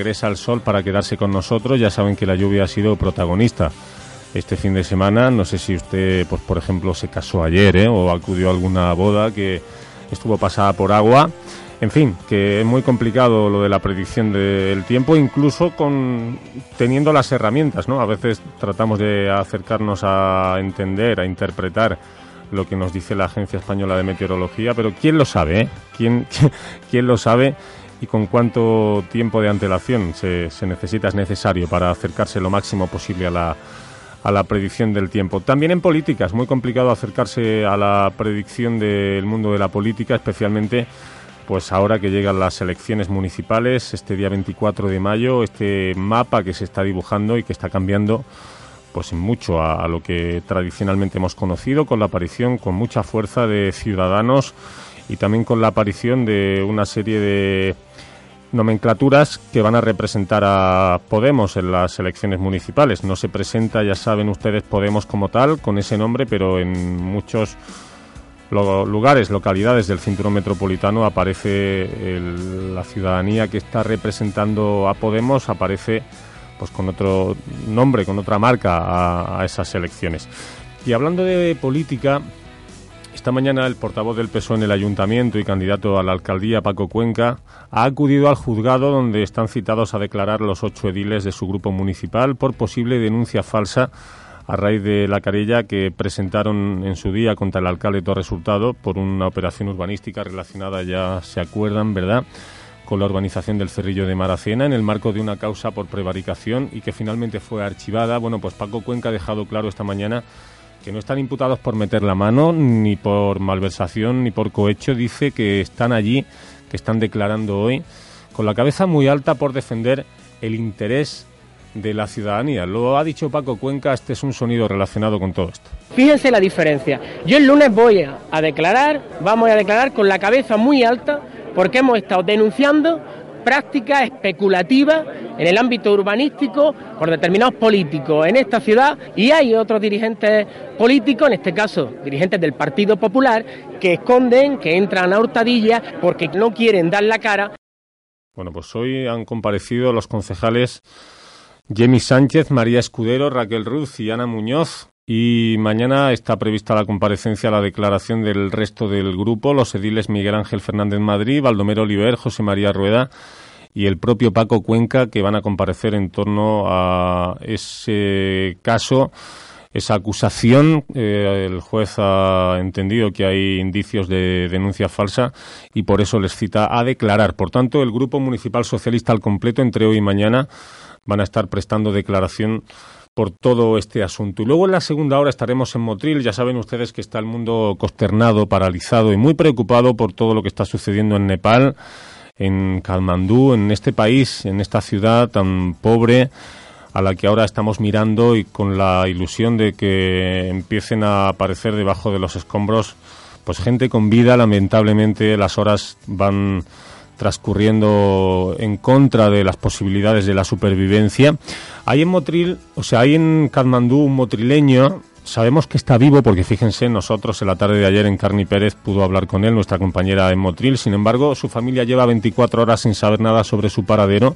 regresa al sol para quedarse con nosotros. Ya saben que la lluvia ha sido protagonista este fin de semana. No sé si usted, pues por ejemplo, se casó ayer ¿eh? o acudió a alguna boda que estuvo pasada por agua. En fin, que es muy complicado lo de la predicción del tiempo, incluso con teniendo las herramientas, ¿no? A veces tratamos de acercarnos a entender, a interpretar lo que nos dice la Agencia Española de Meteorología, pero ¿quién lo sabe? Eh? ¿Quién, ¿Quién lo sabe? Y con cuánto tiempo de antelación se, se, necesita, es necesario para acercarse lo máximo posible a la, a la predicción del tiempo. También en política es muy complicado acercarse a la predicción del mundo de la política, especialmente pues ahora que llegan las elecciones municipales, este día 24 de mayo, este mapa que se está dibujando y que está cambiando pues mucho a, lo que tradicionalmente hemos conocido, con la aparición con mucha fuerza de ciudadanos y también con la aparición de una serie de nomenclaturas que van a representar a Podemos en las elecciones municipales. No se presenta, ya saben ustedes, Podemos como tal, con ese nombre, pero en muchos lugares, localidades del cinturón metropolitano aparece la ciudadanía que está representando a Podemos, aparece pues con otro nombre, con otra marca a, esas elecciones. Y hablando de política, esta mañana el portavoz del PSOE en el ayuntamiento y candidato a la alcaldía, Paco Cuenca, ha acudido al juzgado donde están citados a declarar los ocho ediles de su grupo municipal por posible denuncia falsa a raíz de la querella que presentaron en su día contra el alcalde Torres Hurtado por una operación urbanística relacionada, ya se acuerdan, ¿verdad?, con la urbanización del Cerrillo de Maracena en el marco de una causa por prevaricación y que finalmente fue archivada. Bueno, pues Paco Cuenca ha dejado claro esta mañana que no están imputados por meter la mano, ni por malversación, ni por cohecho. Dice que están allí, que están declarando hoy, con la cabeza muy alta por defender el interés de la ciudadanía. Lo ha dicho Paco Cuenca, este es un sonido relacionado con todo esto. Fíjense la diferencia. Yo el lunes voy a declarar, vamos a declarar con la cabeza muy alta porque hemos estado denunciando prácticas especulativas en el ámbito urbanístico por determinados políticos en esta ciudad y hay otros dirigentes políticos, en este caso dirigentes del Partido Popular, que esconden, que entran a hurtadillas porque no quieren dar la cara. Bueno, pues hoy han comparecido los concejales Jemi Sánchez, María Escudero, Raquel Ruz y Ana Muñoz. Y mañana está prevista la comparecencia, la declaración del resto del grupo, los ediles Miguel Ángel Fernández Madrid, Baldomero Oliver, José María Rueda y el propio Paco Cuenca, que van a comparecer en torno a ese caso, esa acusación. Eh, el juez ha entendido que hay indicios de denuncia falsa y por eso les cita a declarar. Por tanto, el Grupo Municipal Socialista al completo, entre hoy y mañana, van a estar prestando declaración por todo este asunto. Y luego en la segunda hora estaremos en Motril. Ya saben ustedes que está el mundo consternado, paralizado y muy preocupado por todo lo que está sucediendo en Nepal, en Kalmandú, en este país, en esta ciudad tan pobre a la que ahora estamos mirando y con la ilusión de que empiecen a aparecer debajo de los escombros pues gente con vida lamentablemente las horas van transcurriendo en contra de las posibilidades de la supervivencia. Hay en Motril, o sea, hay en Katmandú un motrileño, sabemos que está vivo porque fíjense, nosotros en la tarde de ayer en Carni Pérez pudo hablar con él, nuestra compañera en Motril, sin embargo, su familia lleva 24 horas sin saber nada sobre su paradero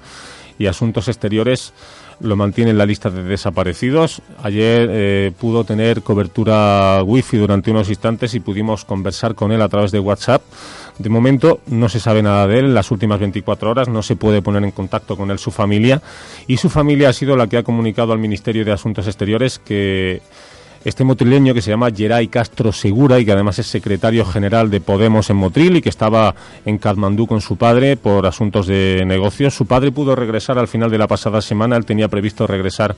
y Asuntos Exteriores lo mantiene en la lista de desaparecidos. Ayer eh, pudo tener cobertura wifi durante unos instantes y pudimos conversar con él a través de WhatsApp. De momento no se sabe nada de él en las últimas 24 horas, no se puede poner en contacto con él su familia y su familia ha sido la que ha comunicado al Ministerio de Asuntos Exteriores que este motrileño que se llama Geray Castro Segura y que además es secretario general de Podemos en Motril y que estaba en Katmandú con su padre por asuntos de negocios. Su padre pudo regresar al final de la pasada semana, él tenía previsto regresar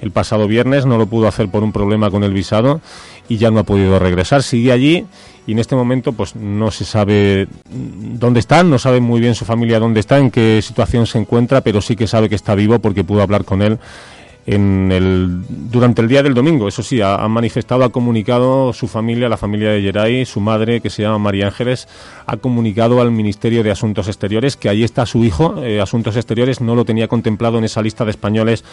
el pasado viernes, no lo pudo hacer por un problema con el visado y ya no ha podido regresar. Sigue allí y en este momento pues no se sabe dónde están, no sabe muy bien su familia dónde está, en qué situación se encuentra, pero sí que sabe que está vivo porque pudo hablar con él en el, durante el día del domingo. Eso sí, ha, manifestado, ha comunicado su familia, la familia de Geray, su madre, que se llama María Ángeles, ha comunicado al Ministerio de Asuntos Exteriores que ahí está su hijo. Eh, Asuntos Exteriores no lo tenía contemplado en esa lista de españoles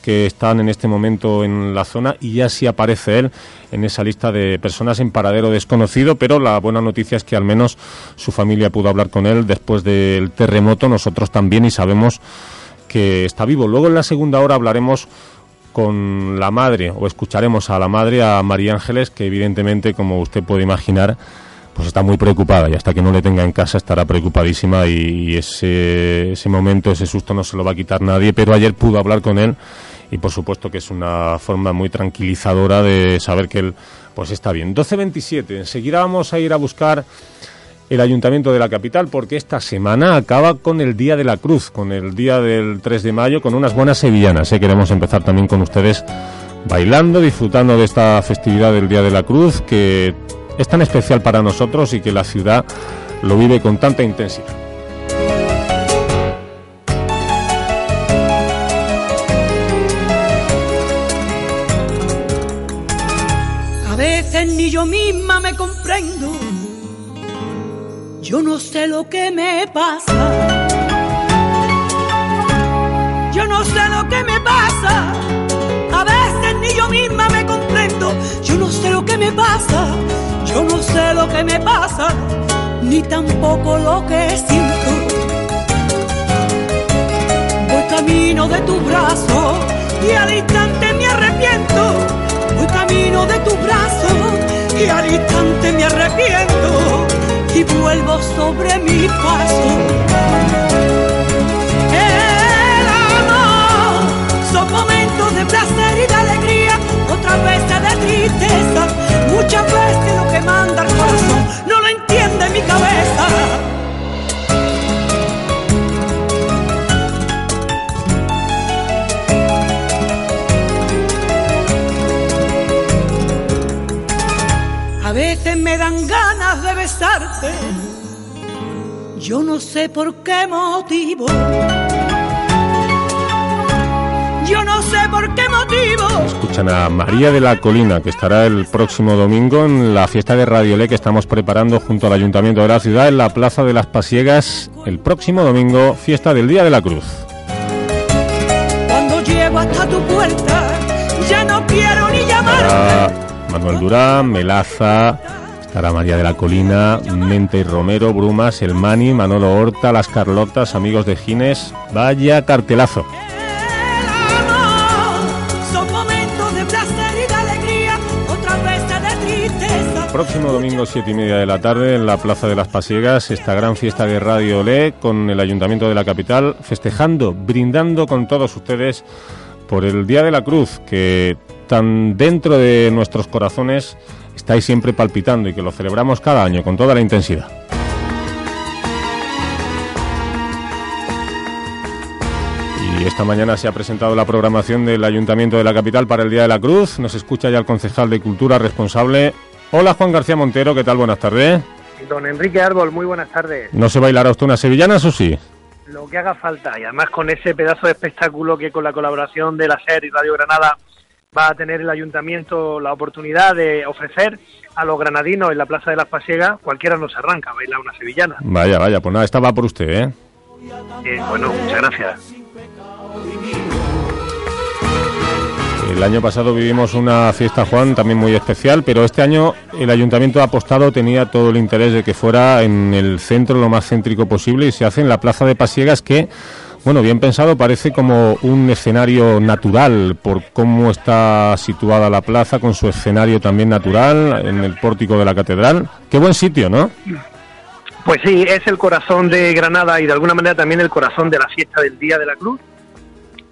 que están en este momento en la zona y ya sí aparece él en esa lista de personas en paradero desconocido, pero la buena noticia es que al menos su familia pudo hablar con él después del terremoto, nosotros también y sabemos que está vivo. Luego en la segunda hora hablaremos con la madre, o escucharemos a la madre, a María Ángeles, que evidentemente, como usted puede imaginar, pues está muy preocupada y hasta que no le tenga en casa estará preocupadísima y, ese, ese momento, ese susto no se lo va a quitar nadie, pero ayer pudo hablar con él y por supuesto que es una forma muy tranquilizadora de saber que él pues está bien. 12.27, enseguida vamos a ir a buscar el Ayuntamiento de la capital porque esta semana acaba con el Día de la Cruz, con el día del 3 de mayo, con unas buenas sevillanas. ¿eh? Queremos empezar también con ustedes bailando, disfrutando de esta festividad del Día de la Cruz que es tan especial para nosotros y que la ciudad lo vive con tanta intensidad. A veces ni yo misma me comprendo, yo no sé lo que me pasa. Yo no sé lo que me pasa, a veces ni yo misma me comprendo, yo no sé lo que me pasa yo no sé lo que me pasa, ni tampoco lo que siento. Voy camino de tu brazo y al instante me arrepiento. Voy camino de tu brazo y al instante me arrepiento. Y vuelvo sobre mi paso. El amor son momentos de placer y de alegría, otras veces de tristeza, muchas veces lo que manda el corazón no lo entiende mi cabeza. A veces me dan ganas de besarte, yo no sé por qué motivo. Yo no sé por qué motivo. Escuchan a María de la Colina, que estará el próximo domingo en la fiesta de Radio Le que estamos preparando junto al Ayuntamiento de la ciudad en la Plaza de las Pasiegas. El próximo domingo, fiesta del Día de la Cruz. Cuando llego hasta tu puerta, ya no quiero ni llamar. Manuel Durán, Melaza, estará María de la Colina, Mente y Romero, Brumas, El Mani, Manolo Horta, Las Carlotas, Amigos de Gines. Vaya cartelazo. próximo domingo, siete y media de la tarde, en la Plaza de las Pasiegas, esta gran fiesta de Radio Le con el Ayuntamiento de la capital, festejando, brindando con todos ustedes por el Día de la Cruz, que tan dentro de nuestros corazones estáis siempre palpitando y que lo celebramos cada año con toda la intensidad. Y esta mañana se ha presentado la programación del Ayuntamiento de la Capital para el Día de la Cruz. Nos escucha ya el concejal de Cultura responsable, Hola Juan García Montero, ¿qué tal? Buenas tardes. Don Enrique Árbol, muy buenas tardes. ¿No se bailará usted una sevillana, o sí? Lo que haga falta, y además con ese pedazo de espectáculo que con la colaboración de la SER y Radio Granada va a tener el ayuntamiento la oportunidad de ofrecer a los granadinos en la Plaza de las Pasiegas, cualquiera nos arranca a bailar una sevillana. Vaya, vaya, pues nada, esta va por usted, ¿eh? eh bueno, muchas gracias. El año pasado vivimos una fiesta, Juan, también muy especial, pero este año el ayuntamiento ha apostado, tenía todo el interés de que fuera en el centro lo más céntrico posible y se hace en la Plaza de Pasiegas que, bueno, bien pensado, parece como un escenario natural por cómo está situada la plaza, con su escenario también natural, en el pórtico de la catedral. Qué buen sitio, ¿no? Pues sí, es el corazón de Granada y de alguna manera también el corazón de la fiesta del Día de la Cruz,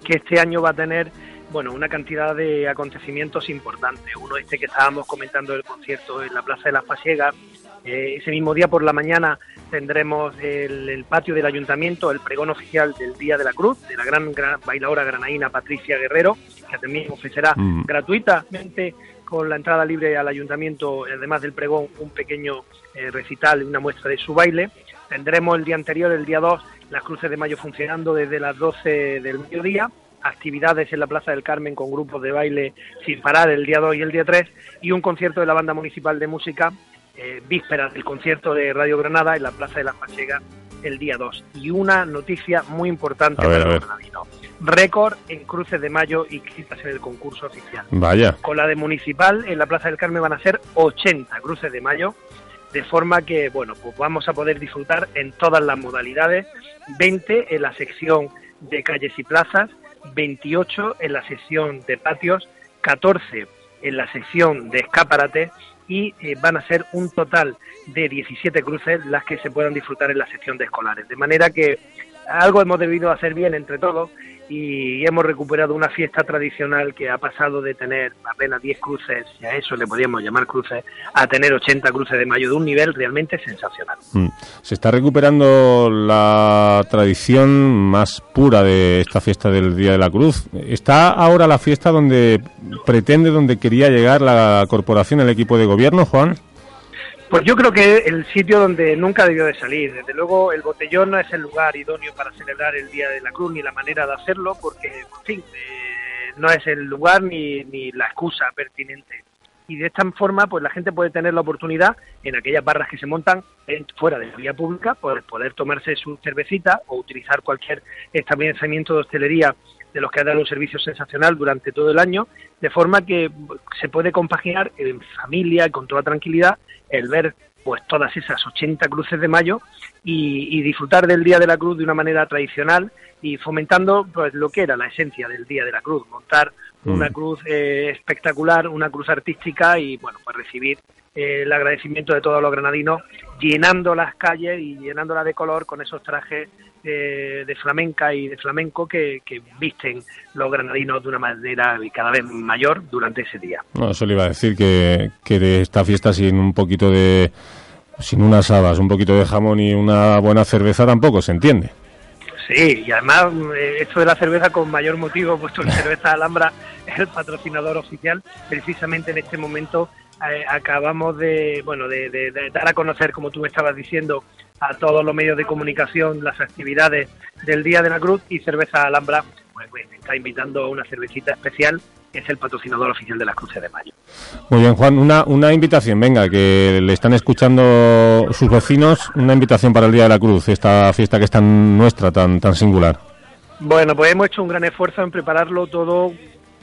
que este año va a tener bueno, una cantidad de acontecimientos importantes. Uno este que estábamos comentando del concierto en la Plaza de las Pasiegas. Eh, ese mismo día por la mañana tendremos el, patio del ayuntamiento, el pregón oficial del Día de la Cruz, de la gran, bailadora granaína Patricia Guerrero, que también ofrecerá mm. gratuitamente con la entrada libre al ayuntamiento, además del pregón, un pequeño eh, recital, una muestra de su baile. Tendremos el día anterior, el día 2, las cruces de mayo funcionando desde las 12 del mediodía actividades en la Plaza del Carmen con grupos de baile sin parar el día 2 y el día 3 y un concierto de la Banda Municipal de Música eh, vísperas del concierto de Radio Granada en la Plaza de la Pachegas el día 2. Y una noticia muy importante para los granadinos. Récord en cruces de mayo y citas en el concurso oficial. Vaya. Con la de Municipal en la Plaza del Carmen van a ser 80 cruces de mayo, de forma que, bueno, pues vamos a poder disfrutar en todas las modalidades, 20 en la sección de calles y plazas, 28 en la sección de patios, 14 en la sección de escaparates y eh, van a ser un total de 17 cruces las que se puedan disfrutar en la sección de escolares. De manera que algo hemos debido hacer bien entre todos y hemos recuperado una fiesta tradicional que ha pasado de tener apenas 10 cruces, y a eso le podríamos llamar cruces, a tener 80 cruces de mayo de un nivel realmente sensacional. Mm. Se está recuperando la tradición más pura de esta fiesta del Día de la Cruz. ¿Está ahora la fiesta donde pretende, donde quería llegar la corporación, el equipo de gobierno, Juan? Pues yo creo que el sitio donde nunca debió de salir. Desde luego, el botellón no es el lugar idóneo para celebrar el Día de la Cruz ni la manera de hacerlo, porque, en fin, eh, no es el lugar ni, ni la excusa pertinente. Y de esta forma, pues la gente puede tener la oportunidad en aquellas barras que se montan fuera de la vía pública, pues poder tomarse su cervecita o utilizar cualquier establecimiento de hostelería de los que han dado un servicio sensacional durante todo el año, de forma que se puede compaginar en familia y con toda tranquilidad el ver pues todas esas 80 cruces de mayo y, disfrutar del Día de la Cruz de una manera tradicional y fomentando pues lo que era la esencia del Día de la Cruz, montar una mm. cruz eh, espectacular, una cruz artística y bueno pues recibir eh, el agradecimiento de todos los granadinos llenando las calles y llenándolas de color con esos trajes de flamenca y de flamenco que, visten los granadinos de una manera cada vez mayor durante ese día. No, eso le iba a decir que, que de esta fiesta sin un poquito de... sin unas habas, un poquito de jamón y una buena cerveza tampoco se entiende. Sí, y además eh, esto de la cerveza con mayor motivo, puesto que Cerveza Alhambra es el patrocinador oficial, precisamente en este momento eh, acabamos de, bueno, de, dar a conocer, como tú me estabas diciendo, a todos los medios de comunicación las actividades del Día de la Cruz y Cerveza Alhambra pues, pues, está invitando a una cervecita especial que es el patrocinador oficial de las Cruces de Mayo. Muy bien, Juan, una, una invitación, venga, que le están escuchando sus vecinos, una invitación para el Día de la Cruz, esta fiesta que es tan nuestra, tan, tan singular. Bueno, pues hemos hecho un gran esfuerzo en prepararlo todo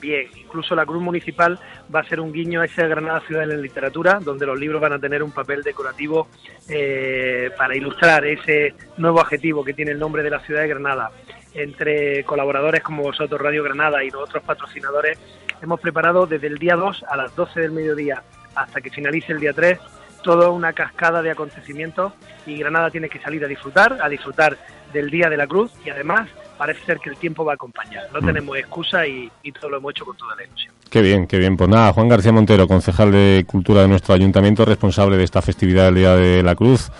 bien. Incluso la Cruz Municipal va a ser un guiño a esa Granada Ciudad de la Literatura, donde los libros van a tener un papel decorativo eh, para ilustrar ese nuevo adjetivo que tiene el nombre de la ciudad de Granada. Entre colaboradores como vosotros, Radio Granada y los otros patrocinadores, hemos preparado desde el día 2 a las 12 del mediodía hasta que finalice el día 3 toda una cascada de acontecimientos y Granada tiene que salir a disfrutar, a disfrutar del Día de la Cruz y además parece ser que el tiempo va a acompañar. No mm. tenemos excusa y, todo lo hemos hecho con toda la ilusión. Qué bien, qué bien. Pues nada, Juan García Montero, concejal de Cultura de nuestro ayuntamiento, responsable de esta festividad del Día de la Cruz.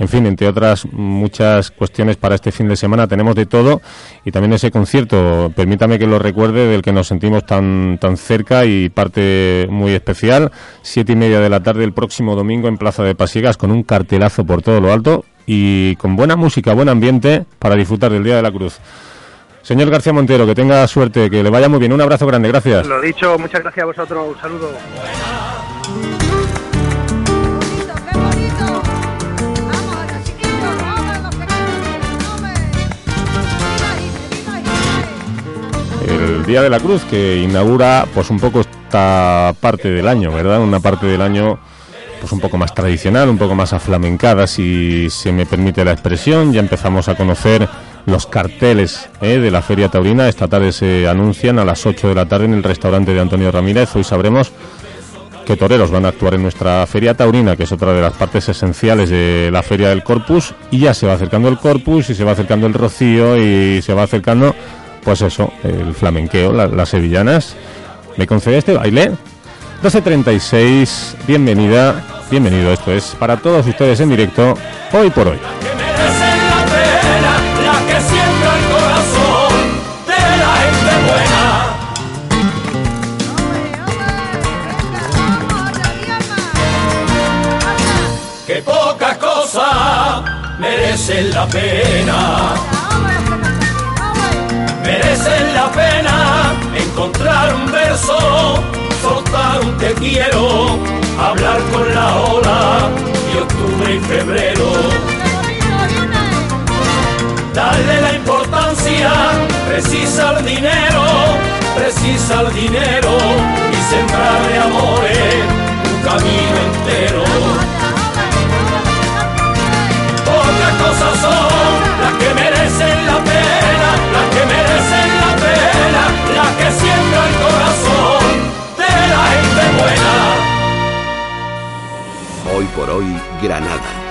En fin, entre otras muchas cuestiones para este fin de semana tenemos de todo y también ese concierto, permítame que lo recuerde, del que nos sentimos tan, tan cerca y parte muy especial, siete y media de la tarde el próximo domingo en Plaza de Pasiegas con un cartelazo por todo lo alto y con buena música, buen ambiente para disfrutar del Día de la Cruz. Señor García Montero, que tenga suerte, que le vaya muy bien. Un abrazo grande, gracias. Lo dicho, muchas gracias a vosotros. Un saludo. El Día de la Cruz que inaugura pues un poco esta parte del año, ¿verdad? Una parte del año pues un poco más tradicional, un poco más aflamencada, si se me permite la expresión. Ya empezamos a conocer los carteles ¿eh? de la Feria Taurina. Esta tarde se anuncian a las 8 de la tarde en el restaurante de Antonio Ramírez. Hoy sabremos qué toreros van a actuar en nuestra Feria Taurina, que es otra de las partes esenciales de la Feria del Corpus. Y ya se va acercando el Corpus y se va acercando el Rocío y se va acercando, pues eso, el flamenqueo, las sevillanas. ¿Me concede este baile? 12.36, bienvenida, bienvenido. Esto es para todos ustedes en directo, hoy por hoy. Que poca cosa merecen la pena. Merecen la pena encontrar un verso soltar un te quiero, hablar con la ola y octubre y febrero. Darle la importancia, precisa el dinero, precisa el dinero y sembrar de amores un camino entero. Pocas cosas son las que merecen la pena, Granada.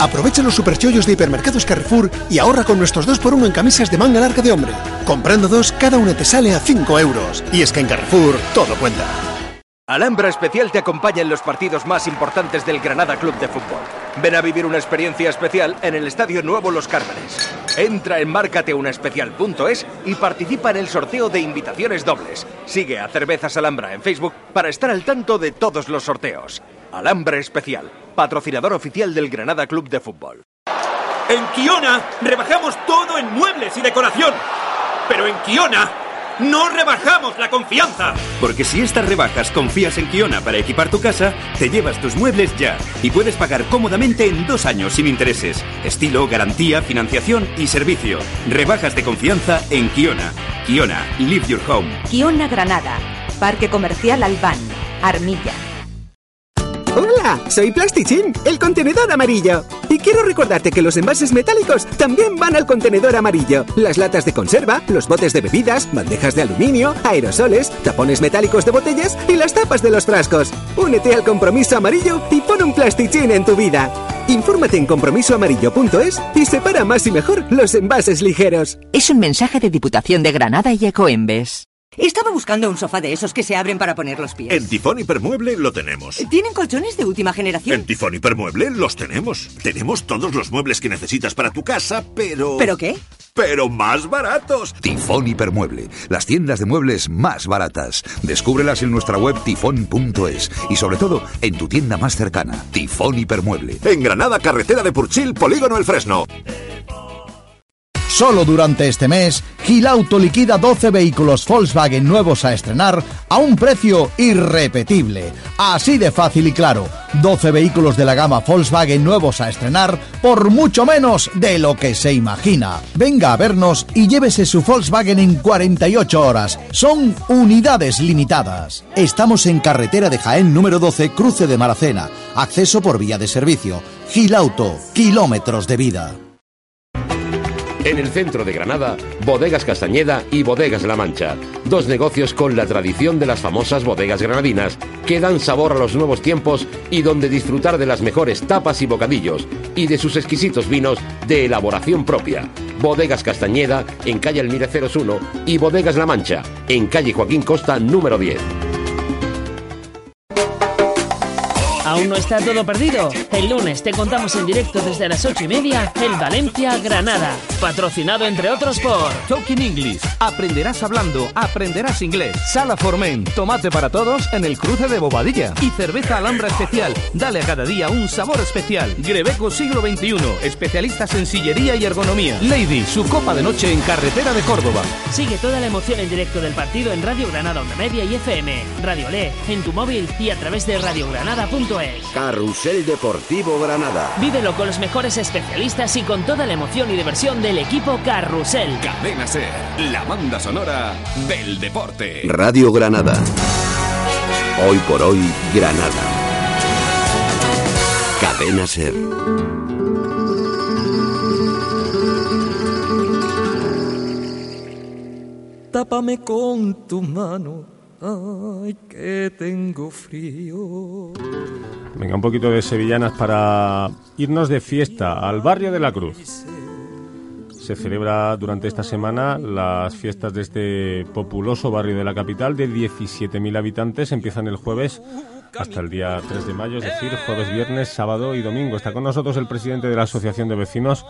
Aprovecha los superchollos de hipermercados Carrefour y ahorra con nuestros 2x1 en camisas de manga larga de hombre. Comprando dos, cada una te sale a 5 euros. Y es que en Carrefour todo cuenta. Alhambra Especial te acompaña en los partidos más importantes del Granada Club de Fútbol. Ven a vivir una experiencia especial en el Estadio Nuevo Los Cármenes. Entra en márcateunaespecial.es y participa en el sorteo de invitaciones dobles. Sigue a Cervezas Alhambra en Facebook para estar al tanto de todos los sorteos. Alhambra Especial, patrocinador oficial del Granada Club de Fútbol. En Kiona rebajamos todo en muebles y decoración. Pero en Kiona no rebajamos la confianza. Porque si estas rebajas confías en Kiona para equipar tu casa, te llevas tus muebles ya y puedes pagar cómodamente en dos años sin intereses. Estilo, garantía, financiación y servicio. Rebajas de confianza en Kiona. Kiona, live your home. Kiona Granada, Parque Comercial Albán, Armilla. Hola, soy Plastichín, el contenedor amarillo. Y quiero recordarte que los envases metálicos también van al contenedor amarillo. Las latas de conserva, los botes de bebidas, bandejas de aluminio, aerosoles, tapones metálicos de botellas y las tapas de los frascos. Únete al compromiso amarillo y pon un Plastichín en tu vida. Infórmate en compromisoamarillo.es y separa más y mejor los envases ligeros. Es un mensaje de Diputación de Granada y Ecoembes. Estaba buscando un sofá de esos que se abren para poner los pies. En Tifón Hipermueble lo tenemos. ¿Tienen colchones de última generación? En Tifón Hipermueble los tenemos. Tenemos todos los muebles que necesitas para tu casa, pero... ¿Pero qué? Pero más baratos. Tifón Hipermueble, las tiendas de muebles más baratas. Descúbrelas en nuestra web tifón.es y sobre todo en tu tienda más cercana. Tifón Hipermueble. En Granada, carretera de Purchil, Polígono El Fresno. Solo durante este mes, Gilauto liquida 12 vehículos Volkswagen nuevos a estrenar a un precio irrepetible. Así de fácil y claro, 12 vehículos de la gama Volkswagen nuevos a estrenar por mucho menos de lo que se imagina. Venga a vernos y llévese su Volkswagen en 48 horas. Son unidades limitadas. Estamos en carretera de Jaén número 12, cruce de Maracena. Acceso por vía de servicio. Gilauto, kilómetros de vida. En el centro de Granada, Bodegas Castañeda y Bodegas La Mancha. Dos negocios con la tradición de las famosas bodegas granadinas, que dan sabor a los nuevos tiempos y donde disfrutar de las mejores tapas y bocadillos, y de sus exquisitos vinos de elaboración propia. Bodegas Castañeda, en calle Almire 01, y Bodegas La Mancha, en calle Joaquín Costa, número 10. ¿Aún no está todo perdido? El lunes te contamos en directo desde las ocho y media el Valencia Granada, patrocinado entre otros por Talking English. Aprenderás hablando, aprenderás inglés. Sala Formen, tomate para todos en el cruce de Bobadilla. Y cerveza Alhambra especial. Dale a cada día un sabor especial. Grebeco siglo XXI, especialistas en sillería y ergonomía. Lady, su copa de noche en carretera de Córdoba. Sigue toda la emoción en directo del partido en Radio Granada Onda Media y FM, Radio Le, en tu móvil y a través de radiogranada.es. Carrusel Deportivo Granada. Vívelo con los mejores especialistas y con toda la emoción y diversión del equipo Carrusel. Cadena Ser, la banda sonora del deporte. Radio Granada. Hoy por hoy, Granada. Cadena Ser. Tápame con tu mano. Ay, que tengo frío. Venga, un poquito de sevillanas para irnos de fiesta al barrio de la Cruz. Se celebra durante esta semana las fiestas de este populoso barrio de la capital de 17.000 habitantes. Empiezan el jueves hasta el día 3 de mayo, es decir, jueves, viernes, sábado y domingo. Está con nosotros el presidente de la Asociación de Vecinos,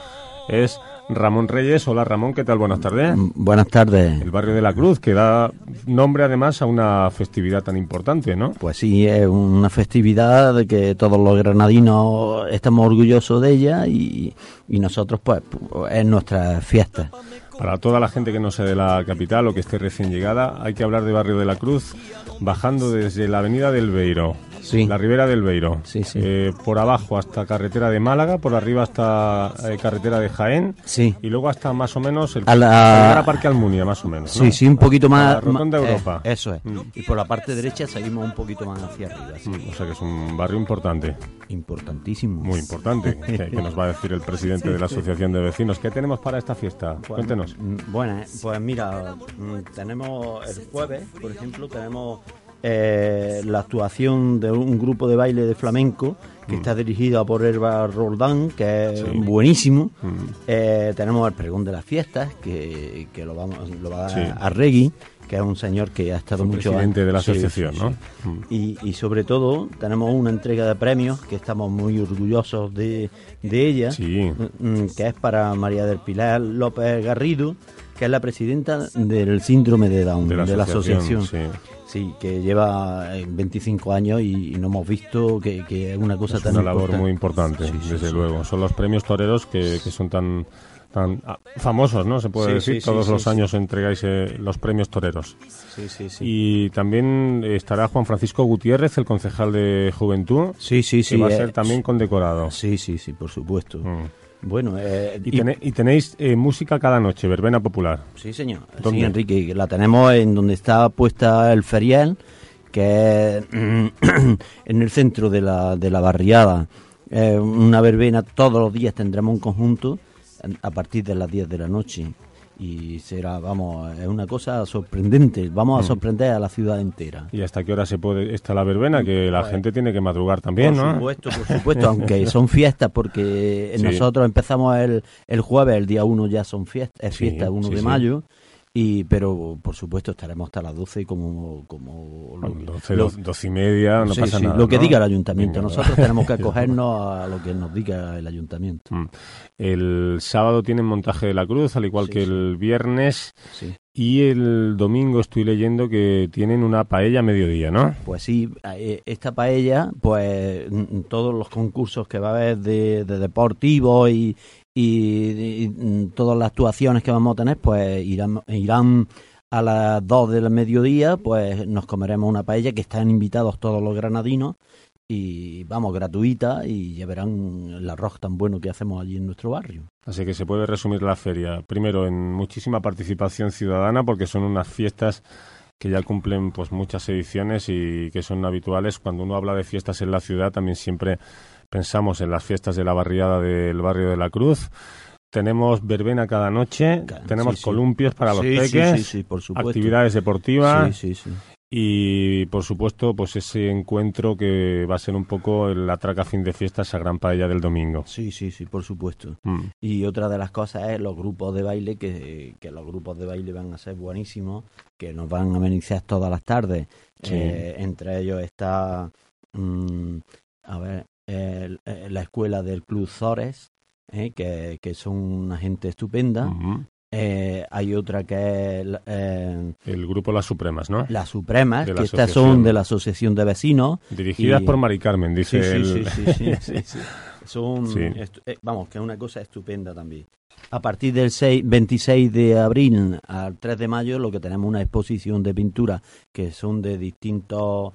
es Ramón Reyes. Hola Ramón, ¿qué tal? Buenas tardes. Buenas tardes. El barrio de la Cruz, que da nombre además a una festividad tan importante, ¿no? Pues sí, es una festividad de que todos los granadinos estamos orgullosos de ella y, y nosotros pues es nuestra fiesta. Para toda la gente que no sea de la capital o que esté recién llegada, hay que hablar de Barrio de la Cruz, bajando desde la avenida del Beiro, sí. la ribera del Beiro, sí, sí. Eh, por abajo hasta carretera de Málaga, por arriba hasta eh, carretera de Jaén, sí. y luego hasta más o menos el a la... a Parque Almunia, más o menos. Sí, ¿no? sí, un poquito más. La Rotonda eh, Europa. Eso es. Mm. Y por la parte derecha seguimos un poquito más hacia arriba. Mm, o sea que es un barrio importante. Importantísimo. Muy importante. que, que, nos va a decir el presidente de la Asociación de Vecinos. ¿Qué tenemos para esta fiesta? Pues, Cuéntenos. Bueno, pues mira, tenemos el jueves, por ejemplo, tenemos eh, la actuación de un grupo de baile de flamenco que Mm. está dirigida por Herba Roldán, que es Sí. buenísimo. Mm. Eh, tenemos el pregón de las fiestas, que, que lo, vamos, lo va a dar Sí. a Regui, que es un señor que ha estado mucho presidente de la asociación, sí, ¿no? Mm. Y, y sobre todo tenemos una entrega de premios que estamos muy orgullosos de, de ella, que es para María del Pilar López Garrido, que es la presidenta del síndrome de Down, De la de la asociación, asociación. Sí, que lleva eh, 25 años y, y no hemos visto que, que es una cosa Es tan una labor importante. muy importante, Sí, sí, desde sí. luego. Son los premios toreros que, que son tan, tan ah, famosos, ¿no? Se puede decir. Todos los años entregáis eh, los premios toreros. Sí, sí, sí. Y también estará Juan Francisco Gutiérrez, el concejal de Juventud. Sí, sí, sí. Que va a eh, ser también condecorado. Sí, sí, sí, por supuesto. Mm. Bueno, eh, Y, tene- y tenéis eh, música cada noche, verbena popular. Sí, señor. ¿Dónde? Sí, Enrique, la tenemos en donde está puesta el ferial, que es en el centro de la, de la barriada. Eh, una verbena, todos los días tendremos un conjunto a partir de las 10 de la noche. Y será, vamos, es una cosa sorprendente. Vamos a Mm. sorprender a la ciudad entera. ¿Y hasta qué hora se puede está la verbena? Que la gente tiene que madrugar también, por ¿no? supuesto, por supuesto, aunque son fiestas, porque Sí. nosotros empezamos el, el jueves, el día 1 ya son fiestas, es Sí, fiesta 1 sí, de mayo, y pero por supuesto estaremos hasta las 12 como... como lo, 12, lo- doce y media, no Sí, pasa sí, nada. Lo que ¿no? diga el ayuntamiento, Venga, nosotros tenemos que acogernos a lo que nos diga el ayuntamiento. Mm. El sábado tienen montaje de la cruz, al igual que el viernes. Y el domingo estoy leyendo que tienen una paella a mediodía, ¿no? Pues sí, eh, esta paella, pues mm, todos los concursos que va a haber de, de deportivos y, y- mm, todas las actuaciones que vamos a tener, pues irán, irán a las 2 del mediodía, pues nos comeremos una paella que están invitados todos los granadinos y vamos, gratuita y ya verán el arroz tan bueno que hacemos allí en nuestro barrio. Así que se puede resumir la feria. Primero, en muchísima participación ciudadana, porque son unas fiestas que ya cumplen pues muchas ediciones y que son habituales. Cuando uno habla de fiestas en la ciudad, también siempre pensamos en las fiestas de la barriada del barrio de la Cruz. Tenemos verbena cada noche, tenemos sí, sí. columpios para los Sí, peques, sí, sí, por supuesto. actividades deportivas Sí, sí, sí. y por supuesto pues ese encuentro que va a ser un poco la traca fin de fiesta, esa gran paella del domingo. Sí, sí, sí, por supuesto. Mm. Y otra de las cosas es los grupos de baile, que, que los grupos de baile van a ser buenísimos, que nos van a amenizar todas las tardes. Eh, entre ellos está, mm, a ver, eh, la escuela del Club Zores, eh, que, que son una gente estupenda. Eh, hay otra que es eh, El grupo Las Supremas, ¿no? Las Supremas, la que estas son de la Asociación de Vecinos. Dirigidas y- por Mari Carmen, dice Sí, sí, el- sí, sí, sí, sí, sí. Son, eh, vamos, que es una cosa estupenda también. A partir del 6, 26 de abril al 3 de mayo, lo que tenemos una exposición de pintura que son de distintos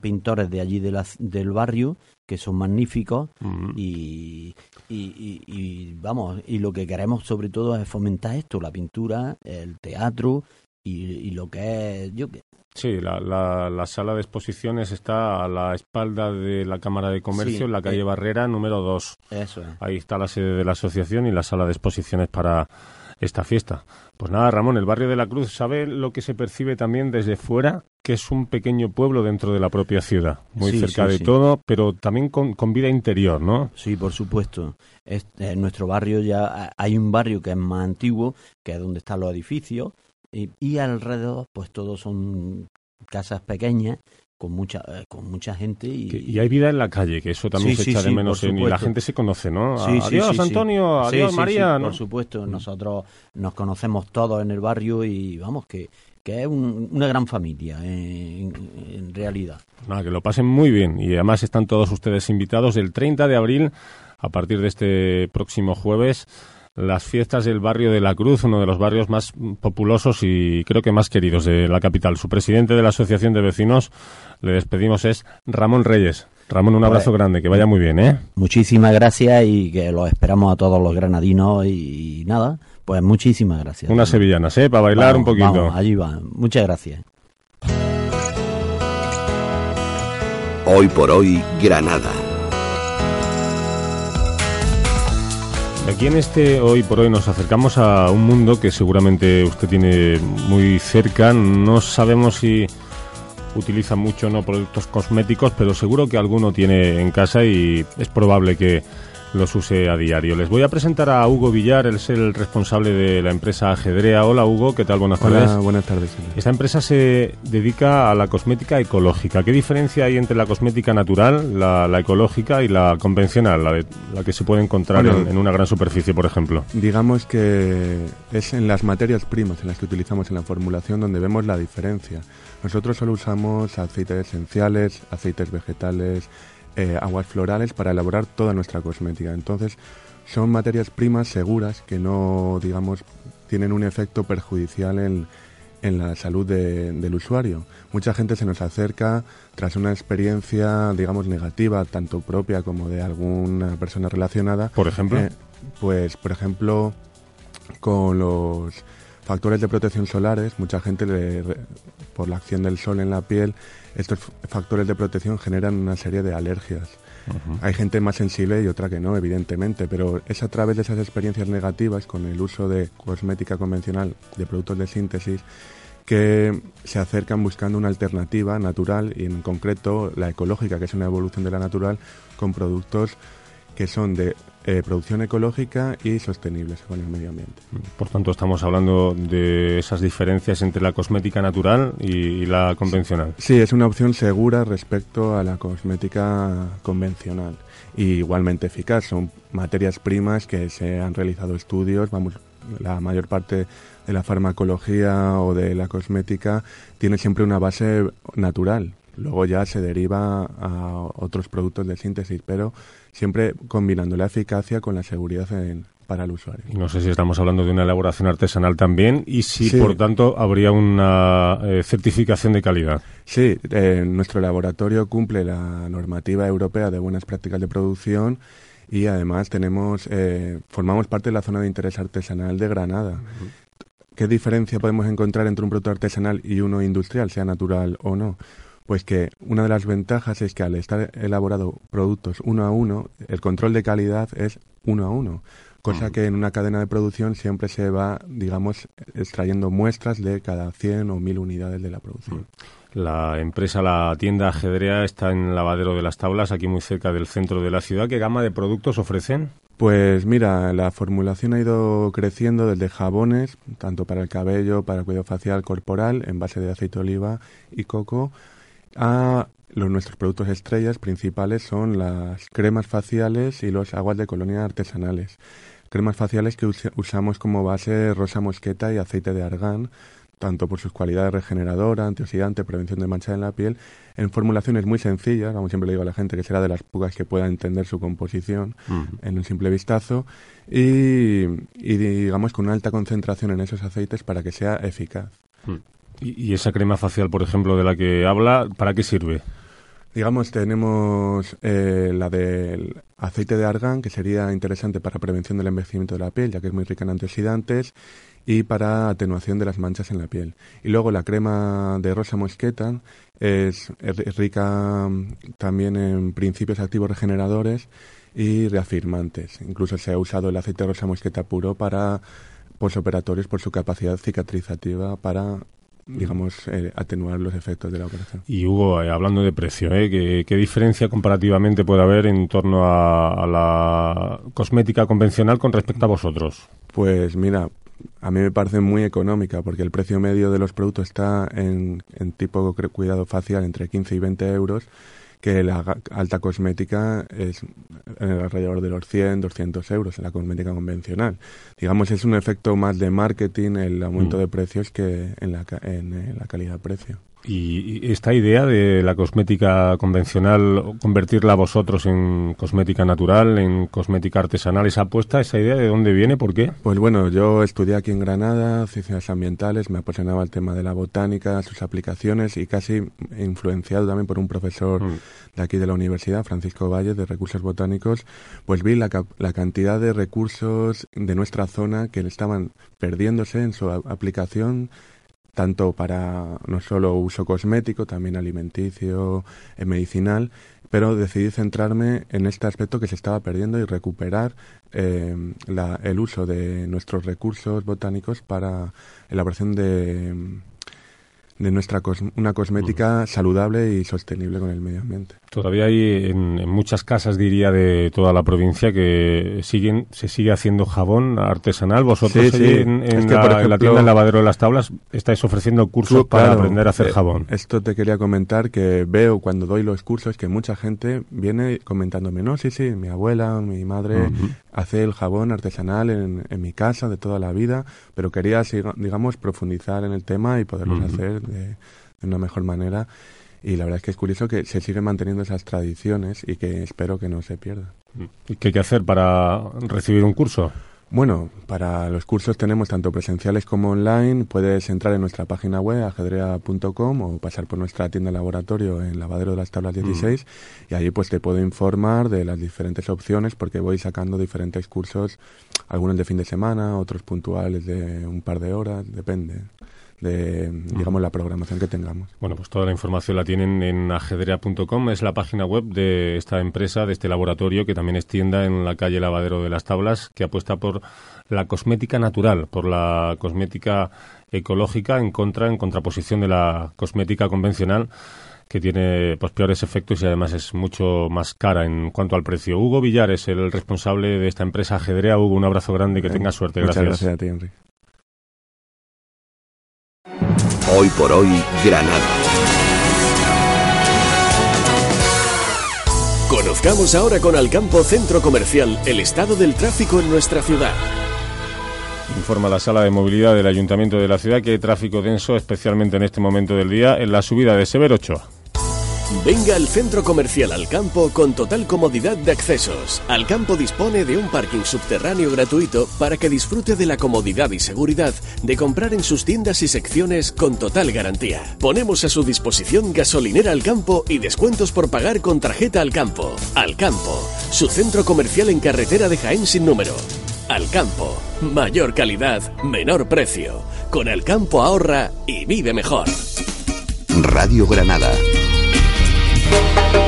pintores de allí de la- del barrio, que son magníficos y, y, y- y, vamos, y lo que queremos sobre todo es fomentar esto, la pintura, el teatro y, y lo que es, yo que Sí, la, la, la sala de exposiciones está a la espalda de la Cámara de Comercio, Sí, en la calle eh. Barrera, número 2. Eso es. Ahí está la sede de la asociación y la sala de exposiciones para esta fiesta. Pues nada, Ramón, el barrio de la Cruz, ¿sabe lo que se percibe también desde fuera? Que es un pequeño pueblo dentro de la propia ciudad, muy Sí, cerca sí, de sí. todo, pero también con, con vida interior, ¿no? Sí, por supuesto. Es- en nuestro barrio ya hay un barrio que es más antiguo, que es donde están los edificios, y, y alrededor, pues todos son casas pequeñas con mucha eh, con mucha gente y, Que- y hay vida en la calle, que eso también Sí, se sí, echa de menos en- y la gente se conoce, ¿no? Sí, adiós. Antonio, adiós, María. Por supuesto, nosotros nos conocemos todos en el barrio y vamos, que, que es un- una gran familia eh, en, en realidad. Nada, que lo pasen muy bien. Y además están todos ustedes invitados el 30 de abril, a partir de este próximo jueves, las fiestas del barrio de la Cruz, uno de los barrios más populosos y creo que más queridos de la capital. Su presidente de la Asociación de Vecinos, le despedimos, es Ramón Reyes. Ramón, un Pues, abrazo grande, que vaya muy bien, ¿eh? Muchísimas gracias y que los esperamos a todos los granadinos y, y nada, pues muchísimas gracias. Unas sevillanas, ¿eh? Para bailar Vamos, un poquito. vamos, allí va. Muchas gracias. Hoy por hoy, Granada. Aquí en este hoy por hoy nos acercamos a un mundo que seguramente usted tiene muy cerca. No sabemos si utiliza mucho no productos cosméticos, pero seguro que alguno tiene en casa y es probable que los use a diario. Les voy a presentar a Hugo Villar, él es el responsable de la empresa Ajedrea. Hola Hugo, ¿qué tal? Buenas Hola, tardes. buenas tardes. Esta empresa se dedica a la cosmética ecológica. ¿Qué diferencia hay entre la cosmética natural, la, la ecológica y la convencional, la, de- la que se puede encontrar Bueno, en, en una gran superficie, por ejemplo? Digamos que es en las materias primas en las que utilizamos en la formulación donde vemos la diferencia. Nosotros solo usamos aceites esenciales, aceites vegetales, eh, aguas florales para elaborar toda nuestra cosmética. Entonces, son materias primas seguras que no, digamos, tienen un efecto perjudicial en, en la salud de- del usuario. Mucha gente se nos acerca tras una experiencia, digamos, negativa, tanto propia como de alguna persona relacionada. Por ejemplo. Eh, pues, por ejemplo, con los factores de protección solares, mucha gente, le- por la acción del sol en la piel, estos factores de protección generan una serie de alergias. Hay gente más sensible y otra que no, evidentemente, pero es a través de esas experiencias negativas con el uso de cosmética convencional, de productos de síntesis, que se acercan buscando una alternativa natural y en concreto la ecológica, que es una evolución de la natural, con productos que son de eh, producción ecológica y sostenibles con el medio ambiente. Por tanto, estamos hablando de esas diferencias entre la cosmética natural y, y la convencional. Sí, es una opción segura respecto a la cosmética convencional y igualmente eficaz. Son materias primas que se han realizado estudios, vamos, la mayor parte de la farmacología o de la cosmética tiene siempre una base natural. Luego ya se deriva a otros productos de síntesis, pero siempre combinando la eficacia con la seguridad en- para el usuario. Y no sé si estamos hablando de una elaboración artesanal también y si, Sí. por tanto, habría una eh, certificación de calidad. Sí, eh, nuestro laboratorio cumple la normativa europea de buenas prácticas de producción y además tenemos eh, formamos parte de la zona de interés artesanal de Granada. ¿Qué diferencia podemos encontrar entre un producto artesanal y uno industrial, sea natural o no? Pues que una de las ventajas es que al estar elaborado productos uno a uno, el control de calidad es uno a uno, cosa que en una cadena de producción siempre se va, digamos, extrayendo muestras de cada 100 o 1000 unidades de la producción. La empresa, la tienda Ajedrea, está en Lavadero de las Tablas, aquí muy cerca del centro de la ciudad. ¿Qué gama de productos ofrecen? Pues mira, la formulación ha ido creciendo desde jabones, tanto para el cabello, para el cuidado facial, corporal, en base de aceite de oliva y coco, a los nuestros productos estrellas principales son las cremas faciales y los aguas de colonia artesanales. Cremas faciales que usa- usamos como base rosa mosqueta y aceite de argán, tanto por sus cualidades regeneradora, antioxidante, prevención de mancha en la piel, en formulaciones muy sencillas, como siempre le digo a la gente, que será de las pocas que pueda entender su composición en un simple vistazo, y, y digamos con una alta concentración en esos aceites para que sea eficaz. Y, esa crema facial, por ejemplo, de la que habla, ¿para qué sirve? Digamos, tenemos eh, la del aceite de argán, que sería interesante para prevención del envejecimiento de la piel, ya que es muy rica en antioxidantes, y para atenuación de las manchas en la piel. Y luego la crema de rosa mosqueta es, es rica mm, también en principios activos regeneradores y reafirmantes. Incluso se ha usado el aceite de rosa mosqueta puro para posoperatorios por su capacidad cicatrizativa para, digamos, eh, atenuar los efectos de la operación. Y Hugo, eh, hablando de precio, ¿eh? ¿Qué, qué diferencia comparativamente puede haber en torno a, a la cosmética convencional con respecto a vosotros? Pues mira, a mí me parece muy económica porque el precio medio de los productos está en, en tipo cuidado facial entre 15 y 20 euros, que la alta cosmética es en el alrededor de los 100, 200 euros en la cosmética convencional. Digamos, es un efecto más de marketing el aumento Mm. de precios que en la, en, eh, la calidad-precio. Y y esta idea de la cosmética convencional, convertirla vosotros en cosmética natural, en cosmética artesanal, esa apuesta, esa idea, ¿de dónde viene? ¿Por qué? Pues bueno, yo estudié aquí en Granada ciencias ambientales, me apasionaba el tema de la botánica, sus aplicaciones y casi influenciado también por un profesor de aquí de la universidad, Francisco Valle, de recursos botánicos, pues vi la, la cantidad de recursos de nuestra zona que estaban perdiéndose en su aplicación tanto para no solo uso cosmético, también alimenticio, eh, medicinal, pero decidí centrarme en este aspecto que se estaba perdiendo y recuperar eh, la- el uso de nuestros recursos botánicos para elaboración de de nuestra una cosmética saludable y sostenible con el medio ambiente. Todavía hay en, muchas casas, diría, de toda la provincia que siguen se sigue haciendo jabón artesanal. Vosotros en, la, tienda El Lavadero de las Tablas estáis ofreciendo cursos para aprender a hacer eh, jabón. Esto te quería comentar que veo cuando doy los cursos que mucha gente viene comentándome, no, sí, sí, mi abuela, mi madre hace el jabón artesanal en, en, mi casa de toda la vida, pero quería, digamos, profundizar en el tema y poderlo hacer de una mejor manera y la verdad es que es curioso que se siguen manteniendo esas tradiciones y que espero que no se pierdan. ¿Y qué hay que hacer para recibir un curso? Bueno, para los cursos tenemos tanto presenciales como online. Puedes entrar en nuestra página web, ajedrea.com, o pasar por nuestra tienda laboratorio en Lavadero de las Tablas 16, y allí pues te puedo informar de las diferentes opciones, porque voy sacando diferentes cursos, algunos de fin de semana, otros puntuales de un par de horas, depende de, digamos, la programación que tengamos. Bueno, pues toda la información la tienen en ajedrea.com, es la página web de esta empresa, de este laboratorio, que también es tienda en la calle Lavadero de las Tablas, que apuesta por la cosmética natural, por la cosmética ecológica en contra, en contraposición de la cosmética convencional que tiene pues peores efectos y además es mucho más cara en cuanto al precio. Hugo Villar es el responsable de esta empresa Ajedrea. Hugo, un abrazo grande y que tenga suerte. Muchas gracias a ti, Enrique. Hoy por hoy, Granada. Conozcamos ahora con Alcampo Centro Comercial el estado del tráfico en nuestra ciudad. Informa la sala de movilidad del Ayuntamiento de la ciudad que hay tráfico denso, especialmente en este momento del día, en la subida de Severo 8. Venga al Centro Comercial Alcampo con total comodidad de accesos. Alcampo dispone de un parking subterráneo gratuito para que disfrute de la comodidad y seguridad de comprar en sus tiendas y secciones con total garantía. Ponemos a su disposición gasolinera Alcampo y descuentos por pagar con tarjeta Alcampo. Alcampo, su centro comercial en carretera de Jaén sin número. Alcampo, mayor calidad, menor precio. Con Alcampo ahorra y vive mejor. Radio Granada Thank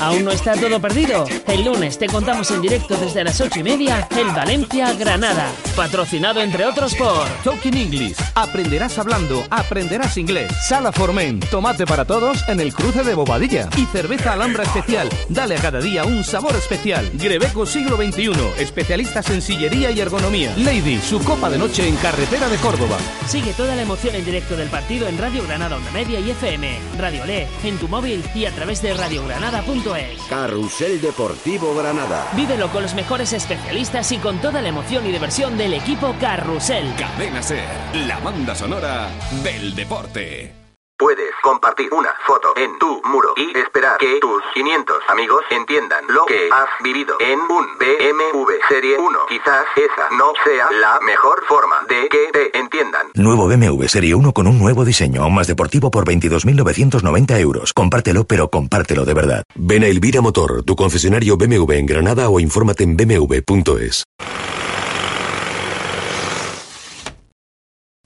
¿Aún no está todo perdido? El lunes te contamos en directo desde las ocho y media el Valencia Granada, patrocinado entre otros por Talking English. Aprenderás hablando, aprenderás inglés. Sala Formen, tomate para todos en el cruce de Bobadilla. Y cerveza Alhambra especial. Dale a cada día un sabor especial. Grebeco siglo XXI, especialistas en sillería y ergonomía. Lady, su copa de noche en carretera de Córdoba. Sigue toda la emoción en directo del partido en Radio Granada Onda Media y FM, Radio Le, en tu móvil y a través de radiogranada.es. Carrusel Deportivo Granada. Vívelo con los mejores especialistas y con toda la emoción y diversión del equipo Carrusel. Cadena Ser, la banda sonora del deporte. Puedes compartir una foto en tu muro y esperar que tus 500 amigos entiendan lo que has vivido en un BMW Serie 1. Quizás esa no sea la mejor forma de que te entiendan. Nuevo BMW Serie 1 con un nuevo diseño, aún más deportivo por 22.990 euros. Compártelo, pero compártelo de verdad. Ven a Elvira Motor, tu concesionario BMW en Granada o infórmate en bmw.es.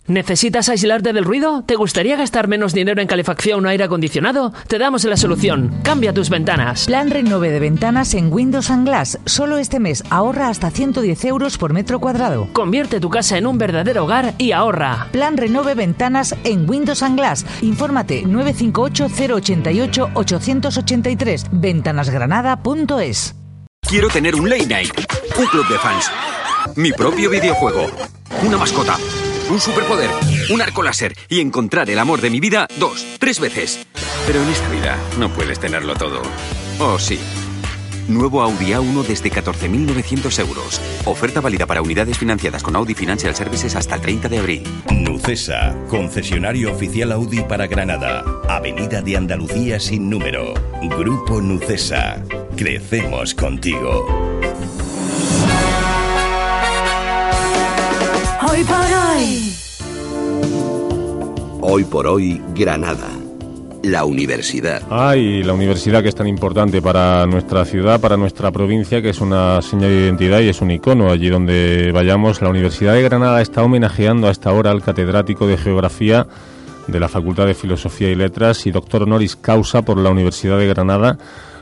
¿Necesitas aislarte del ruido? ¿Te gustaría gastar menos dinero en calefacción o aire acondicionado? Te damos la solución. Cambia tus ventanas. Plan renove de ventanas en Windows and Glass. Solo este mes ahorra hasta 110 euros por metro cuadrado. Convierte tu casa en un verdadero hogar y ahorra. Plan renove ventanas en Windows and Glass. Infórmate 958 088 883 ventanasgranada.es. Quiero tener un late night, un club de fans, mi propio videojuego, una mascota un superpoder, un arco láser y encontrar el amor de mi vida dos, tres veces. Pero en esta vida no puedes tenerlo todo. Oh, sí. Nuevo Audi A1 desde 14.900 euros. Oferta válida para unidades financiadas con Audi Financial Services hasta el 30 de abril. Nucesa, concesionario oficial Audi para Granada. Avenida de Andalucía sin número. Grupo Nucesa. Crecemos contigo. Hoy por hoy. Hoy por hoy, Granada. La universidad. Ay, la universidad que es tan importante para nuestra ciudad, para nuestra provincia, que es una señal de identidad y es un icono. Allí donde vayamos, la Universidad de Granada está homenajeando a esta hora al catedrático de Geografía de la Facultad de Filosofía y Letras y doctor honoris causa por la Universidad de Granada,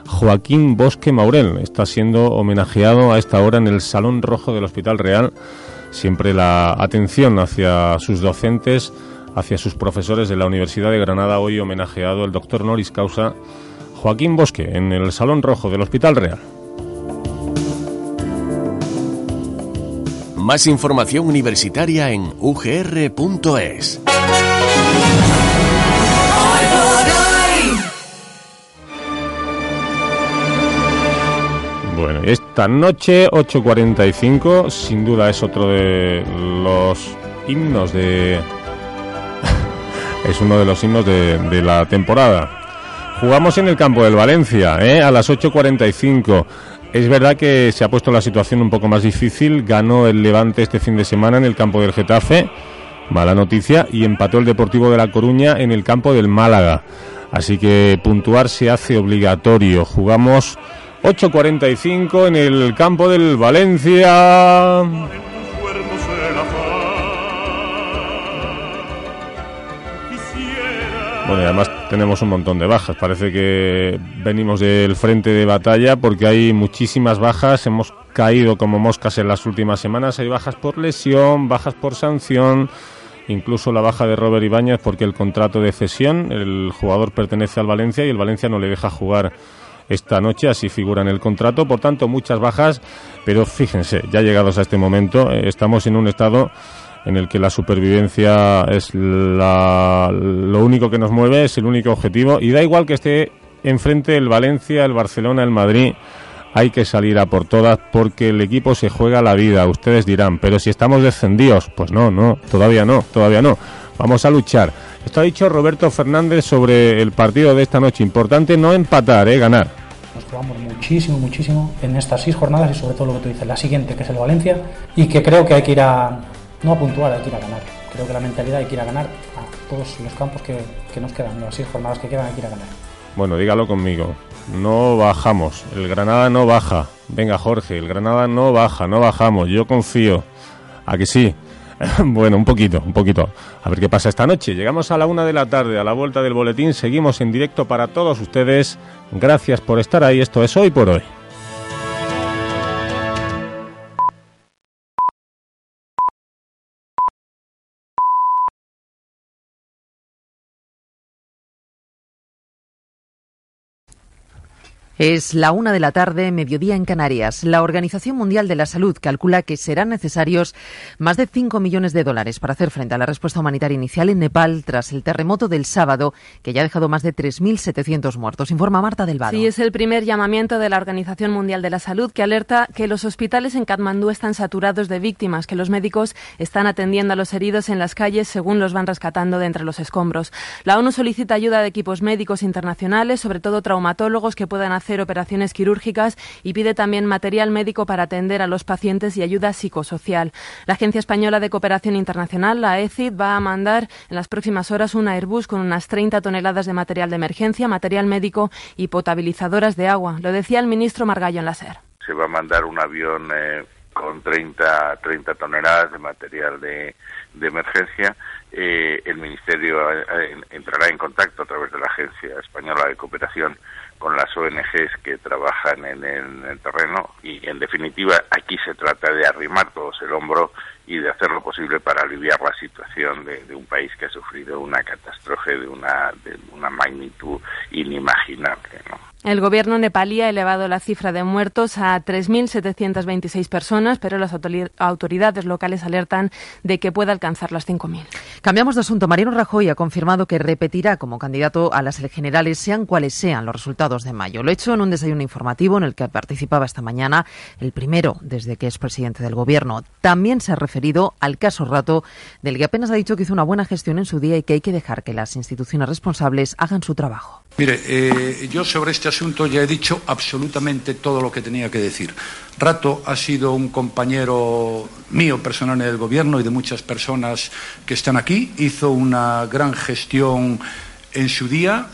Joaquín Bosque Maurel. Está siendo homenajeado a esta hora en el Salón Rojo del Hospital Real siempre la atención hacia sus docentes hacia sus profesores de la Universidad de Granada, hoy homenajeado el doctor Noris Causa Joaquín Bosque en el Salón Rojo del Hospital Real. Más información universitaria en ugr.es. Bueno, esta noche 8.45 sin duda es otro de los himnos de... es uno de los himnos de, de la temporada. Jugamos en el campo del Valencia, ¿eh? a las 8.45. Es verdad que se ha puesto la situación un poco más difícil. Ganó el Levante este fin de semana en el campo del Getafe. Mala noticia. Y empató el Deportivo de La Coruña en el campo del Málaga. Así que puntuar se hace obligatorio. Jugamos 8.45 en el campo del Valencia. Bueno, y además tenemos un montón de bajas. Parece que venimos del frente de batalla porque hay muchísimas bajas. Hemos caído como moscas en las últimas semanas. Hay bajas por lesión, bajas por sanción, incluso la baja de Robert Ibáñez porque el contrato de cesión, el jugador pertenece al Valencia y el Valencia no le deja jugar esta noche, así figura en el contrato. Por tanto, muchas bajas, pero fíjense, ya llegados a este momento, eh, estamos en un estado en el que la supervivencia es la, lo único que nos mueve, es el único objetivo, y da igual que esté enfrente el Valencia, el Barcelona, el Madrid, hay que salir a por todas porque el equipo se juega la vida, ustedes dirán, pero si estamos descendidos, pues no, no, todavía no, todavía no, vamos a luchar. Esto ha dicho Roberto Fernández sobre el partido de esta noche, importante no empatar, eh, ganar. Nos jugamos muchísimo, muchísimo en estas seis jornadas y sobre todo lo que tú dices, la siguiente que es el Valencia y que creo que hay que ir a, no a puntuar, hay que ir a ganar. Creo que la mentalidad hay que ir a ganar a todos los campos que, que nos quedan, las seis jornadas que quedan hay que ir a ganar. Bueno, dígalo conmigo. No bajamos. El Granada no baja. Venga, Jorge, el Granada no baja, no bajamos. Yo confío. ¿A que sí? bueno, un poquito, un poquito. A ver qué pasa esta noche. Llegamos a la una de la tarde, a la vuelta del boletín. Seguimos en directo para todos ustedes. Gracias por estar ahí. Esto es Hoy por Hoy. Es la una de la tarde, mediodía en Canarias. La Organización Mundial de la Salud calcula que serán necesarios más de 5 millones de dólares para hacer frente a la respuesta humanitaria inicial en Nepal tras el terremoto del sábado, que ya ha dejado más de 3.700 muertos. Informa Marta del Vado. Sí, es el primer llamamiento de la Organización Mundial de la Salud que alerta que los hospitales en Katmandú están saturados de víctimas, que los médicos están atendiendo a los heridos en las calles según los van rescatando de entre los escombros. La ONU solicita ayuda de equipos médicos internacionales, sobre todo traumatólogos que puedan hacer hacer operaciones quirúrgicas y pide también material médico para atender a los pacientes y ayuda psicosocial. La Agencia Española de Cooperación Internacional, la ECID, va a mandar en las próximas horas un Airbus con unas 30 toneladas de material de emergencia, material médico y potabilizadoras de agua. Lo decía el ministro Margallo en la SER. Se va a mandar un avión eh, con 30, 30 toneladas de material de, de emergencia. Eh, el Ministerio eh, entrará en contacto a través de la Agencia Española de Cooperación con las ONGs que trabajan en el, terreno y en definitiva aquí se trata de arrimar todos el hombro y de hacer lo posible para aliviar la situación de, un país que ha sufrido una catástrofe de una, de una magnitud inimaginable. ¿no? El gobierno nepalí ha elevado la cifra de muertos a 3.726 personas, pero las autoridades locales alertan de que puede alcanzar las 5.000. Cambiamos de asunto. Mariano Rajoy ha confirmado que repetirá como candidato a las generales, sean cuales sean los resultados de mayo. Lo hecho en un desayuno informativo en el que participaba esta mañana, el primero desde que es presidente del gobierno. También se ha referido al caso Rato, del que apenas ha dicho que hizo una buena gestión en su día y que hay que dejar que las instituciones responsables hagan su trabajo. Mire, eh, yo sobre este asunto ya he dicho absolutamente todo lo que tenía que decir. Rato ha sido un compañero mío personal en el gobierno y de muchas personas que están aquí. Hizo una gran gestión en su día,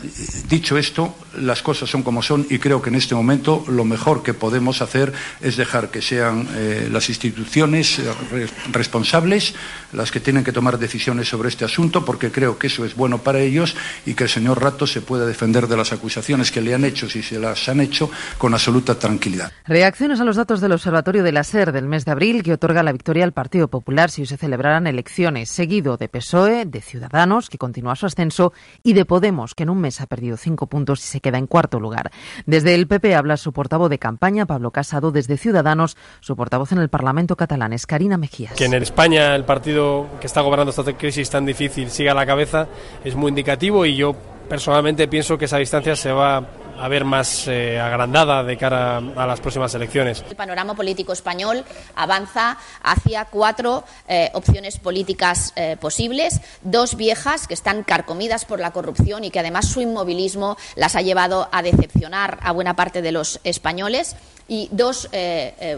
dicho esto, las cosas son como son y creo que en este momento lo mejor que podemos hacer es dejar que sean eh, las instituciones eh, responsables las que tienen que tomar decisiones sobre este asunto porque creo que eso es bueno para ellos y que el señor Rato se pueda defender de las acusaciones que le han hecho, si se las han hecho, con absoluta tranquilidad. Reacciones a los datos del Observatorio de la SER del mes de abril que otorga la victoria al Partido Popular si se celebraran elecciones, seguido de PSOE, de Ciudadanos, que continúa su ascenso, y de Podemos, que en un mes ha perdido cinco puntos y se queda en cuarto lugar. Desde el PP habla su portavoz de campaña, Pablo Casado, desde Ciudadanos, su portavoz en el Parlamento catalán es Karina Mejías. Que en España el partido que está gobernando esta crisis tan difícil siga a la cabeza es muy indicativo y yo personalmente pienso que esa distancia se va a ver más eh, agrandada de cara a las próximas elecciones. El panorama político español avanza hacia cuatro eh, opciones políticas eh, posibles, dos viejas que están carcomidas por la corrupción y que además su inmovilismo las ha llevado a decepcionar a buena parte de los españoles y dos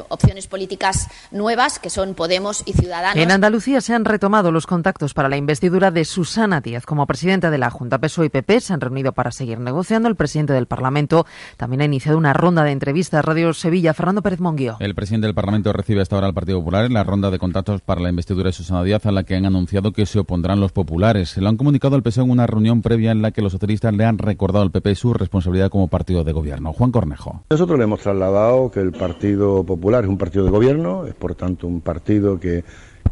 opciones políticas nuevas que son Podemos y Ciudadanos. En Andalucía se han retomado los contactos para la investidura de Susana Díaz como presidenta de la Junta PSOE y PP. Se han reunido para seguir negociando. El presidente del Parlamento también ha iniciado una ronda de entrevistas. Radio Sevilla, Fernando Pérez Monguío. El presidente del Parlamento recibe hasta ahora al Partido Popular en la ronda de contactos para la investidura de Susana Díaz, a la que han anunciado que se opondrán los populares. Se lo han comunicado al PSOE en una reunión previa en la que los socialistas le han recordado al PP su responsabilidad como partido de gobierno. Juan Cornejo. Nosotros le hemos trasladado que el Partido Popular es un partido de gobierno, es por tanto un partido que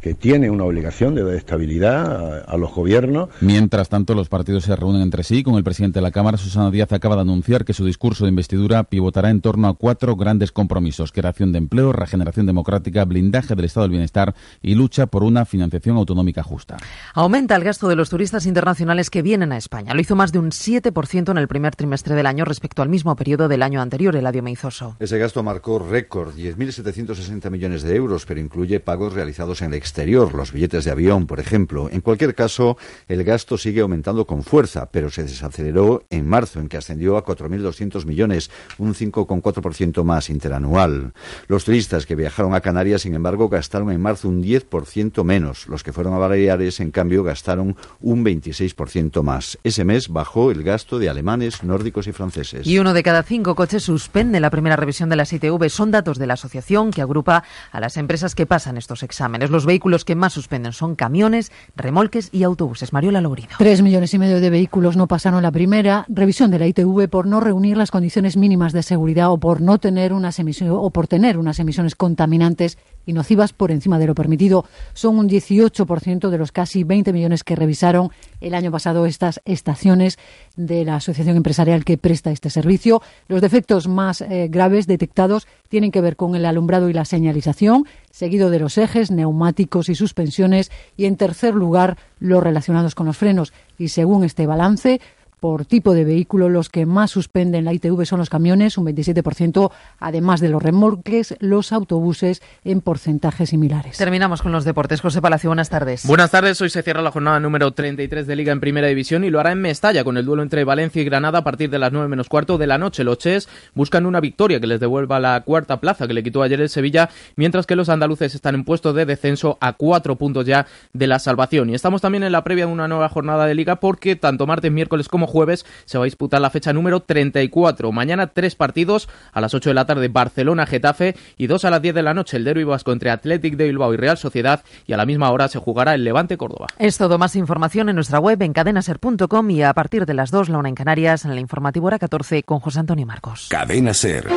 que tiene una obligación de dar estabilidad a, los gobiernos. Mientras tanto, los partidos se reúnen entre sí. Con el presidente de la Cámara, Susana Díaz, acaba de anunciar que su discurso de investidura pivotará en torno a cuatro grandes compromisos. Creación de empleo, regeneración democrática, blindaje del estado del bienestar y lucha por una financiación autonómica justa. Aumenta el gasto de los turistas internacionales que vienen a España. Lo hizo más de un 7% en el primer trimestre del año respecto al mismo periodo del año anterior, el Eladio Meizoso. Ese gasto marcó récord, 10.760 millones de euros, pero incluye pagos realizados en el exterior exterior, los billetes de avión, por ejemplo. En cualquier caso, el gasto sigue aumentando con fuerza, pero se desaceleró en marzo, en que ascendió a 4.200 millones, un 5,4% más interanual. Los turistas que viajaron a Canarias, sin embargo, gastaron en marzo un 10% menos. Los que fueron a Baleares, en cambio, gastaron un 26% más. Ese mes bajó el gasto de alemanes, nórdicos y franceses. Y uno de cada cinco coches suspende la primera revisión de las ITV. Son datos de la asociación que agrupa a las empresas que pasan estos exámenes. Los vehículos vehículos que más suspenden son camiones, remolques y autobuses. Mariola Lourido. Tres millones y medio de vehículos no pasaron la primera revisión de la ITV por no reunir las condiciones mínimas de seguridad o por no tener unas emisiones o por tener unas emisiones contaminantes y nocivas por encima de lo permitido. Son un 18% de los casi 20 millones que revisaron el año pasado estas estaciones de la asociación empresarial que presta este servicio. Los defectos más eh, graves detectados tienen que ver con el alumbrado y la señalización, seguido de los ejes, neumáticos y suspensiones, y en tercer lugar los relacionados con los frenos. Y según este balance, por tipo de vehículo, los que más suspenden la ITV son los camiones, un 27%, además de los remolques, los autobuses en porcentajes similares. Terminamos con los deportes. José Palacio, buenas tardes. Buenas tardes. Hoy se cierra la jornada número 33 de Liga en Primera División y lo hará en Mestalla con el duelo entre Valencia y Granada a partir de las 9 menos cuarto de la noche. Los Ches buscan una victoria que les devuelva la cuarta plaza que le quitó ayer el Sevilla, mientras que los andaluces están en puesto de descenso a cuatro puntos ya de la salvación. Y estamos también en la previa de una nueva jornada de Liga porque tanto martes, miércoles como jueves se va a disputar la fecha número 34. Mañana tres partidos a las 8 de la tarde Barcelona, Getafe y dos a las 10 de la noche el derbi vasco entre Athletic de Bilbao y Real Sociedad y a la misma hora se jugará el Levante Córdoba. Es todo más información en nuestra web en cadenaser.com y a partir de las 2 la una en Canarias en el informativo hora 14 con José Antonio Marcos. Cadena Ser.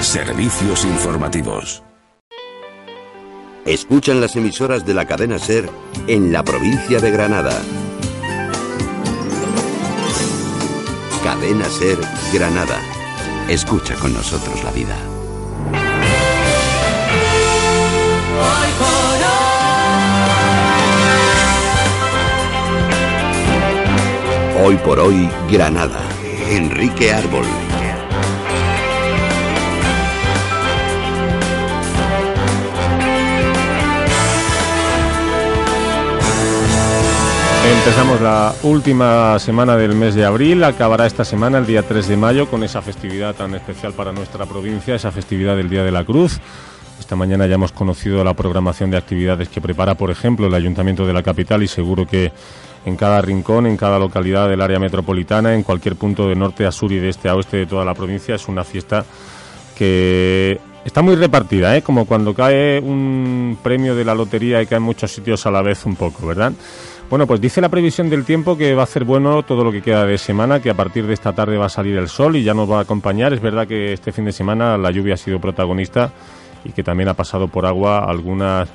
Servicios informativos. Escuchan las emisoras de la cadena Ser en la provincia de Granada. Cadena Ser Granada. Escucha con nosotros la vida. Hoy por hoy, Granada. Enrique Árbol. Empezamos la última semana del mes de abril, acabará esta semana el día 3 de mayo con esa festividad tan especial para nuestra provincia, esa festividad del Día de la Cruz. Esta mañana ya hemos conocido la programación de actividades que prepara, por ejemplo, el Ayuntamiento de la capital y seguro que en cada rincón, en cada localidad del área metropolitana, en cualquier punto de norte a sur y de este a oeste de toda la provincia. Es una fiesta que está muy repartida, ¿eh? como cuando cae un premio de la lotería y cae en muchos sitios a la vez un poco, ¿verdad? Bueno, pues dice la previsión del tiempo que va a ser bueno todo lo que queda de semana, que a partir de esta tarde va a salir el sol y ya nos va a acompañar. Es verdad que este fin de semana la lluvia ha sido protagonista y que también ha pasado por agua algunas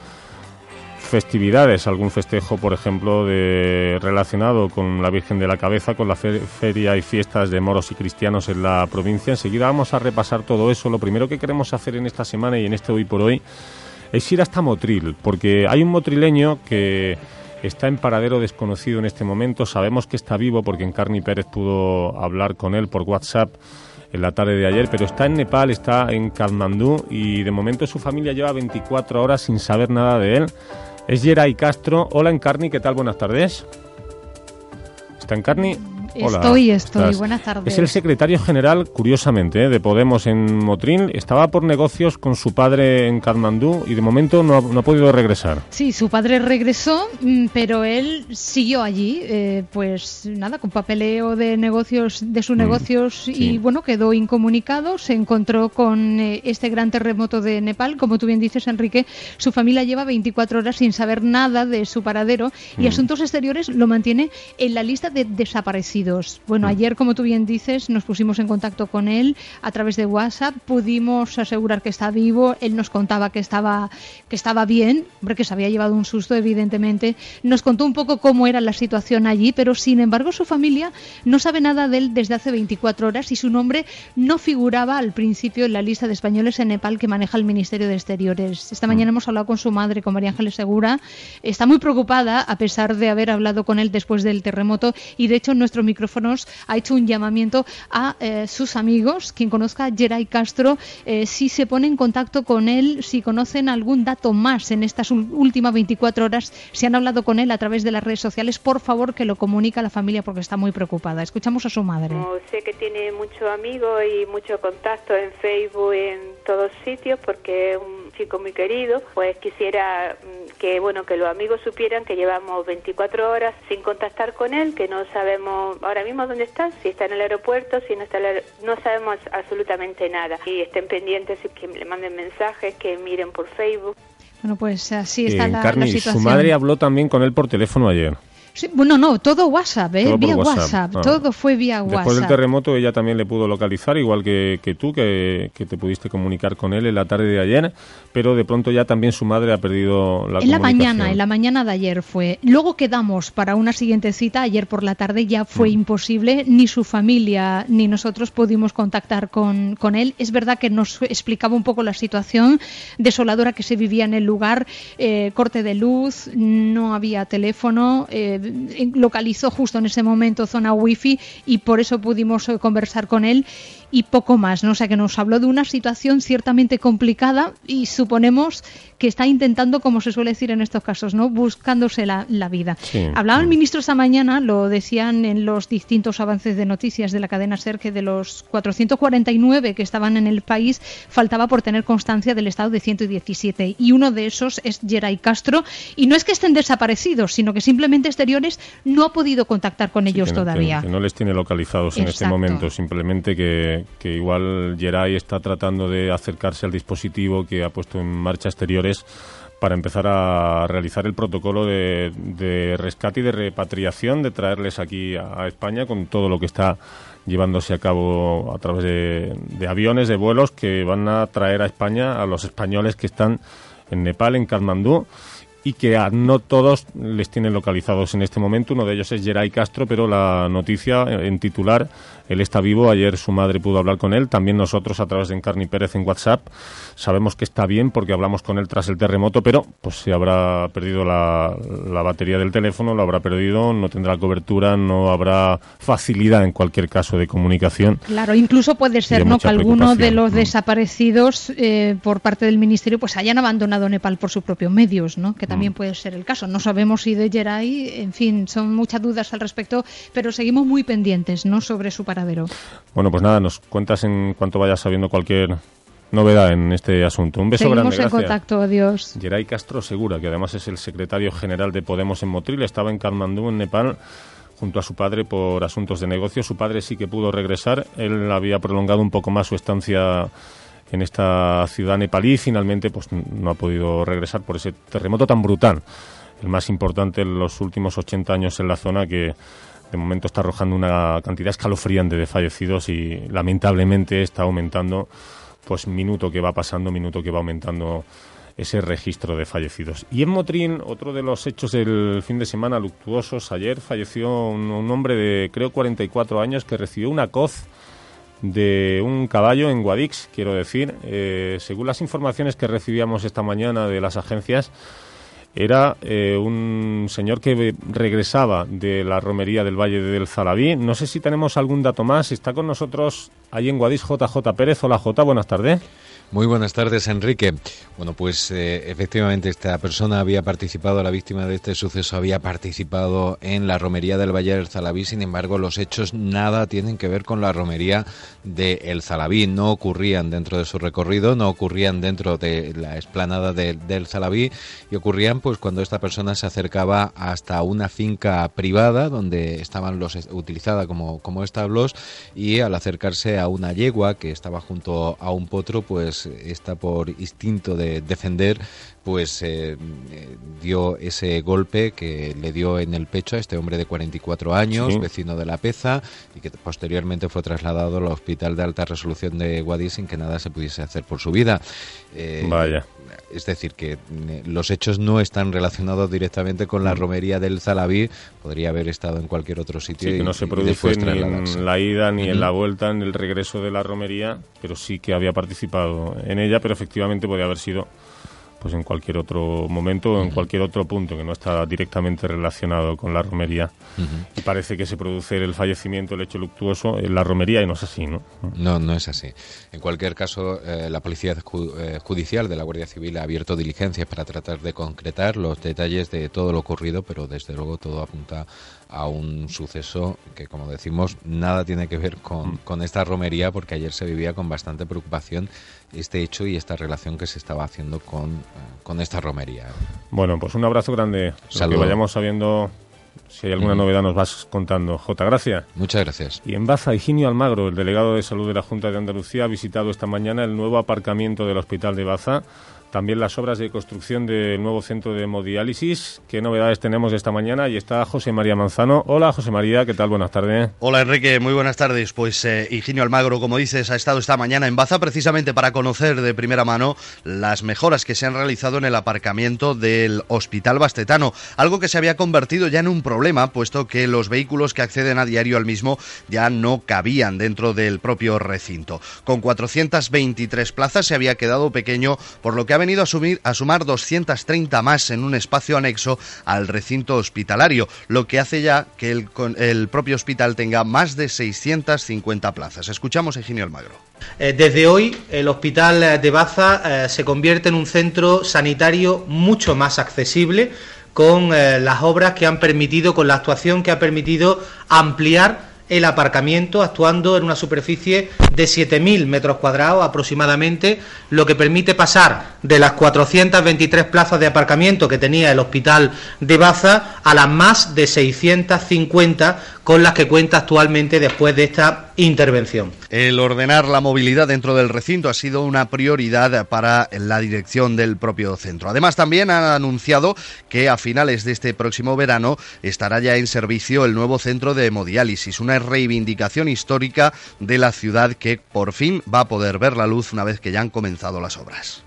festividades, algún festejo, por ejemplo, de, relacionado con la Virgen de la Cabeza, con la feria y fiestas de moros y cristianos en la provincia. Enseguida vamos a repasar todo eso. Lo primero que queremos hacer en esta semana y en este hoy por hoy es ir hasta Motril, porque hay un motrileño que está en paradero desconocido en este momento. Sabemos que está vivo porque Encarni Pérez pudo hablar con él por WhatsApp en la tarde de ayer, pero está en Nepal, está en Kathmandú y de momento su familia lleva 24 horas sin saber nada de él. Es Geray Castro. Hola Encarni, ¿qué tal? Buenas tardes. ¿Está Encarni? Estoy, estoy. Buenas tardes. Es el secretario general, curiosamente, ¿eh? de Podemos en Motril. Estaba por negocios con su padre en Katmandú y de momento no ha, podido regresar. Sí, su padre regresó, mm, pero él siguió allí, eh, pues nada, con papeleo de negocios, de sus mm, negocios y bueno, quedó incomunicado. Se encontró con eh, este gran terremoto de Nepal. Como tú bien dices, Enrique, su familia lleva 24 horas sin saber nada de su paradero y mm. Asuntos Exteriores lo mantiene en la lista de desaparecidos. Bueno, mm. ayer, como tú bien dices, nos pusimos en contacto con él a través de WhatsApp, pudimos asegurar que está vivo, él nos contaba que estaba, que estaba bien, hombre, que se había llevado un susto, evidentemente, nos contó un poco cómo era la situación allí, pero sin embargo su familia no sabe nada de él desde hace 24 horas y su nombre no figuraba al principio en la lista de españoles en Nepal que maneja el Ministerio de Exteriores. Esta mm. mañana hemos hablado con su madre, con María Ángeles Segura, está muy preocupada a pesar de haber hablado con él después del terremoto y de hecho nuestro micrófonos ha hecho un llamamiento a eh, sus amigos, quien conozca a Geray Castro, eh, si se pone en contacto con él, si conocen algún dato más en estas últimas 24 horas, si han hablado con él a través de las redes sociales, por favor que lo comunique a la familia porque está muy preocupada. Escuchamos a su madre. sé que tiene mucho amigo y mucho contacto en Facebook, en todos sitios, porque es un chico muy querido, pues quisiera mm, que bueno que los amigos supieran que llevamos 24 horas sin contactar con él, que no sabemos ahora mismo dónde está, si está en el aeropuerto, si no está, no sabemos absolutamente nada. Y estén pendientes, que le manden mensajes, que miren por Facebook. Bueno, pues así está la, situación. Su madre habló también con él por teléfono ayer bueno, no, todo WhatsApp, ¿eh? vía WhatsApp, ah. todo fue vía WhatsApp. Después del terremoto ella también le pudo localizar, igual que, que tú, que, que, te pudiste comunicar con él en la tarde de ayer, pero de pronto ya también su madre ha perdido la En la mañana, en la mañana de ayer fue. Luego quedamos para una siguiente cita, ayer por la tarde ya fue mm. imposible, ni su familia ni nosotros pudimos contactar con, con él. Es verdad que nos explicaba un poco la situación desoladora que se vivía en el lugar, eh, corte de luz, no había teléfono, eh, localizó justo en ese momento zona wifi y por eso pudimos eh, conversar con él y poco más, ¿no? O sea que nos habló de una situación ciertamente complicada y suponemos que está intentando, como se suele decir en estos casos, ¿no? Buscándose la, vida. Hablaba el ministro esta mañana, lo decían en los distintos avances de noticias de la cadena SER, que de los 449 que estaban en el país, faltaba por tener constancia del estado de 117. Y uno de esos es Geray Castro. Y no es que estén desaparecidos, sino que simplemente Exteriores no ha podido contactar con ellos todavía. Que, no les tiene localizados en este momento, simplemente que que, igual Geray está tratando de acercarse al dispositivo que ha puesto en marcha exteriores para empezar a realizar el protocolo de, rescate y de repatriación, de traerles aquí a, España con todo lo que está llevándose a cabo a través de, de, aviones, de vuelos que van a traer a España a los españoles que están en Nepal, en Kathmandú y que a no todos les tienen localizados en este momento. Uno de ellos es Geray Castro, pero la noticia en titular él está vivo, ayer su madre pudo hablar con él, también nosotros a través de Encarni Pérez en WhatsApp. Sabemos que está bien porque hablamos con él tras el terremoto, pero pues se habrá perdido la, batería del teléfono, lo habrá perdido, no tendrá cobertura, no habrá facilidad en cualquier caso de comunicación. Claro, incluso puede ser ¿no? que algunos de los mm. desaparecidos eh, por parte del ministerio pues hayan abandonado Nepal por sus propios medios, ¿no? que también mm. puede ser el caso. No sabemos si de Geray, en fin, son muchas dudas al respecto, pero seguimos muy pendientes ¿no? sobre su paradero bueno, pues nada, nos cuentas en cuanto vayas sabiendo cualquier novedad en este asunto. Un beso Seguimos grande, en gracias. contacto, adiós. Geray Castro Segura, que además es el secretario general de Podemos en Motril, estaba en Kathmandú, en Nepal, junto a su padre por asuntos de negocio. Su padre sí que pudo regresar. Él había prolongado un poco más su estancia en esta ciudad nepalí finalmente pues no ha podido regresar por ese terremoto tan brutal, el más importante en los últimos 80 años en la zona que de momento está arrojando una cantidad escalofriante de fallecidos y lamentablemente está aumentando pues minuto que va pasando, minuto que va aumentando ese registro de fallecidos. Y en Motril, otro de los hechos del fin de semana luctuosos, ayer falleció un, un hombre de creo 44 años que recibió una coz de un caballo en Guadix, quiero decir. Eh, según las informaciones que recibíamos esta mañana de las agencias, era eh, un señor que regresaba de la romería del Valle del Zalabí. No sé si tenemos algún dato más. Está con nosotros ahí en Guadix JJ Pérez. Hola J, buenas tardes. Muy buenas tardes, Enrique. Bueno, pues eh, efectivamente esta persona había participado, la víctima de este suceso había participado en la romería del Valle del Zalabí, sin embargo los hechos nada tienen que ver con la romería de El Zalabí, no ocurrían dentro de su recorrido, no ocurrían dentro de la explanada de- del Zalabí y ocurrían pues cuando esta persona se acercaba hasta una finca privada donde estaban los utilizada como, como establos y al acercarse a una yegua que estaba junto a un potro pues esta por instinto de defender pues eh, eh, dio ese golpe que le dio en el pecho a este hombre de 44 años, Sí. vecino de La Peza, y que posteriormente fue trasladado al Hospital de Alta Resolución de Guadix sin que nada se pudiese hacer por su vida. Eh, Vaya. Es decir, que los hechos no están relacionados directamente con la romería del Zalabí, podría haber estado en cualquier otro sitio Sí, que no se produce ni en la ida ni en la vuelta, en el regreso de la romería, pero sí que había participado en ella, pero efectivamente podía haber sido pues en cualquier otro momento o en cualquier otro punto que no está directamente relacionado con la romería. Y parece que se produce el fallecimiento, el hecho luctuoso en la romería y no es así, ¿no? No, no es así. En cualquier caso, eh, la Policía eh, Judicial de la Guardia Civil ha abierto diligencias para tratar de concretar los detalles de todo lo ocurrido, pero desde luego todo apunta a un suceso que, como decimos, nada tiene que ver con, con esta romería, porque ayer se vivía con bastante preocupación este hecho y esta relación que se estaba haciendo con, eh, con esta romería. Bueno, pues un abrazo grande. Lo que vayamos sabiendo, si hay alguna Ujú. novedad nos vas contando. J, gracias. Muchas gracias. Y en Baza, Higinio Almagro, el delegado de salud de la Junta de Andalucía, ha visitado esta mañana el nuevo aparcamiento del Hospital de Baza, también las obras de construcción del nuevo centro de hemodiálisis. ¿Qué novedades tenemos esta mañana? Y está José María Manzano. Hola, José María, ¿qué tal? Buenas tardes. Hola Enrique, muy buenas tardes. Pues eh, Higinio Almagro, como dices, ha estado esta mañana en Baza precisamente para conocer de primera mano las mejoras que se han realizado en el aparcamiento del Hospital Bastetano, algo que se había convertido ya en un problema, puesto que los vehículos que acceden a diario al mismo ya no cabían dentro del propio recinto. Con 423 plazas se había quedado pequeño, por lo que ha venido a, sumir- a sumar 230 más en un espacio anexo al recinto hospitalario, lo que hace ya que el, propio hospital tenga más de 650 plazas. Escuchamos a Eugenio Almagro. Eh, Desde hoy, el Hospital eh, de Baza eh, se convierte en un centro sanitario mucho más accesible con las obras que han permitido, con la actuación que ha permitido ampliar el aparcamiento, actuando en una superficie de 7.000 metros cuadrados aproximadamente, lo que permite pasar de las 423 plazas de aparcamiento que tenía el Hospital de Baza a las más de 650 con las que cuenta actualmente después de esta intervención. El ordenar la movilidad dentro del recinto ha sido una prioridad para la dirección del propio centro. Además, también han anunciado que a finales de este próximo verano estará ya en servicio el nuevo centro de hemodiálisis, una reivindicación histórica de la ciudad que por fin va a poder ver la luz una vez que ya han comenzado las obras.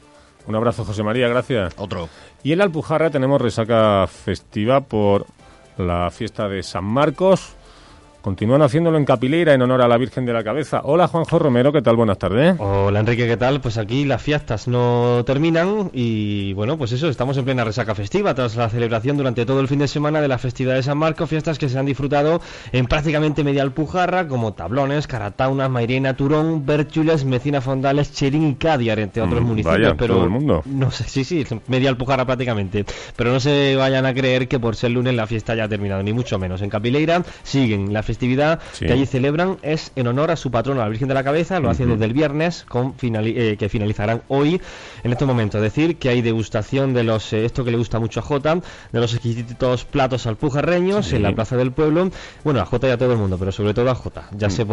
Un abrazo, José María, gracias. Otro. Y en la Alpujarra tenemos resaca festiva por la fiesta de San Marcos. Continúan haciéndolo en Capileira en honor a la Virgen de la Cabeza. Hola, Juanjo Romero, ¿qué tal? Buenas tardes. Hola Enrique, ¿qué tal? Pues aquí las fiestas no terminan y bueno, pues eso, estamos en plena resaca festiva tras la celebración durante todo el fin de semana de la festividad de San Marcos, fiestas que se han disfrutado en prácticamente media alpujarra, como tablones, carataunas, mairena, turón, bérchules, mecina fondales, cherín y cádiar, entre otros Mm, municipios. vaya, pero todo el mundo. No sé, sí, sí, media alpujarra prácticamente. Pero no se vayan a creer que por ser lunes la fiesta ya ha terminado, ni mucho menos. En Capileira siguen las festividad que allí celebran es en honor a su patrona, la Virgen de la Cabeza, lo hacen desde el viernes, con eh, que finalizarán hoy en este momento. Es decir, que hay degustación de los, eh, esto que le gusta mucho a Jota, de los exquisitos platos alpujarreños en la Plaza del Pueblo. Bueno, a Jota y a todo el mundo, pero sobre todo a Jota. Ya se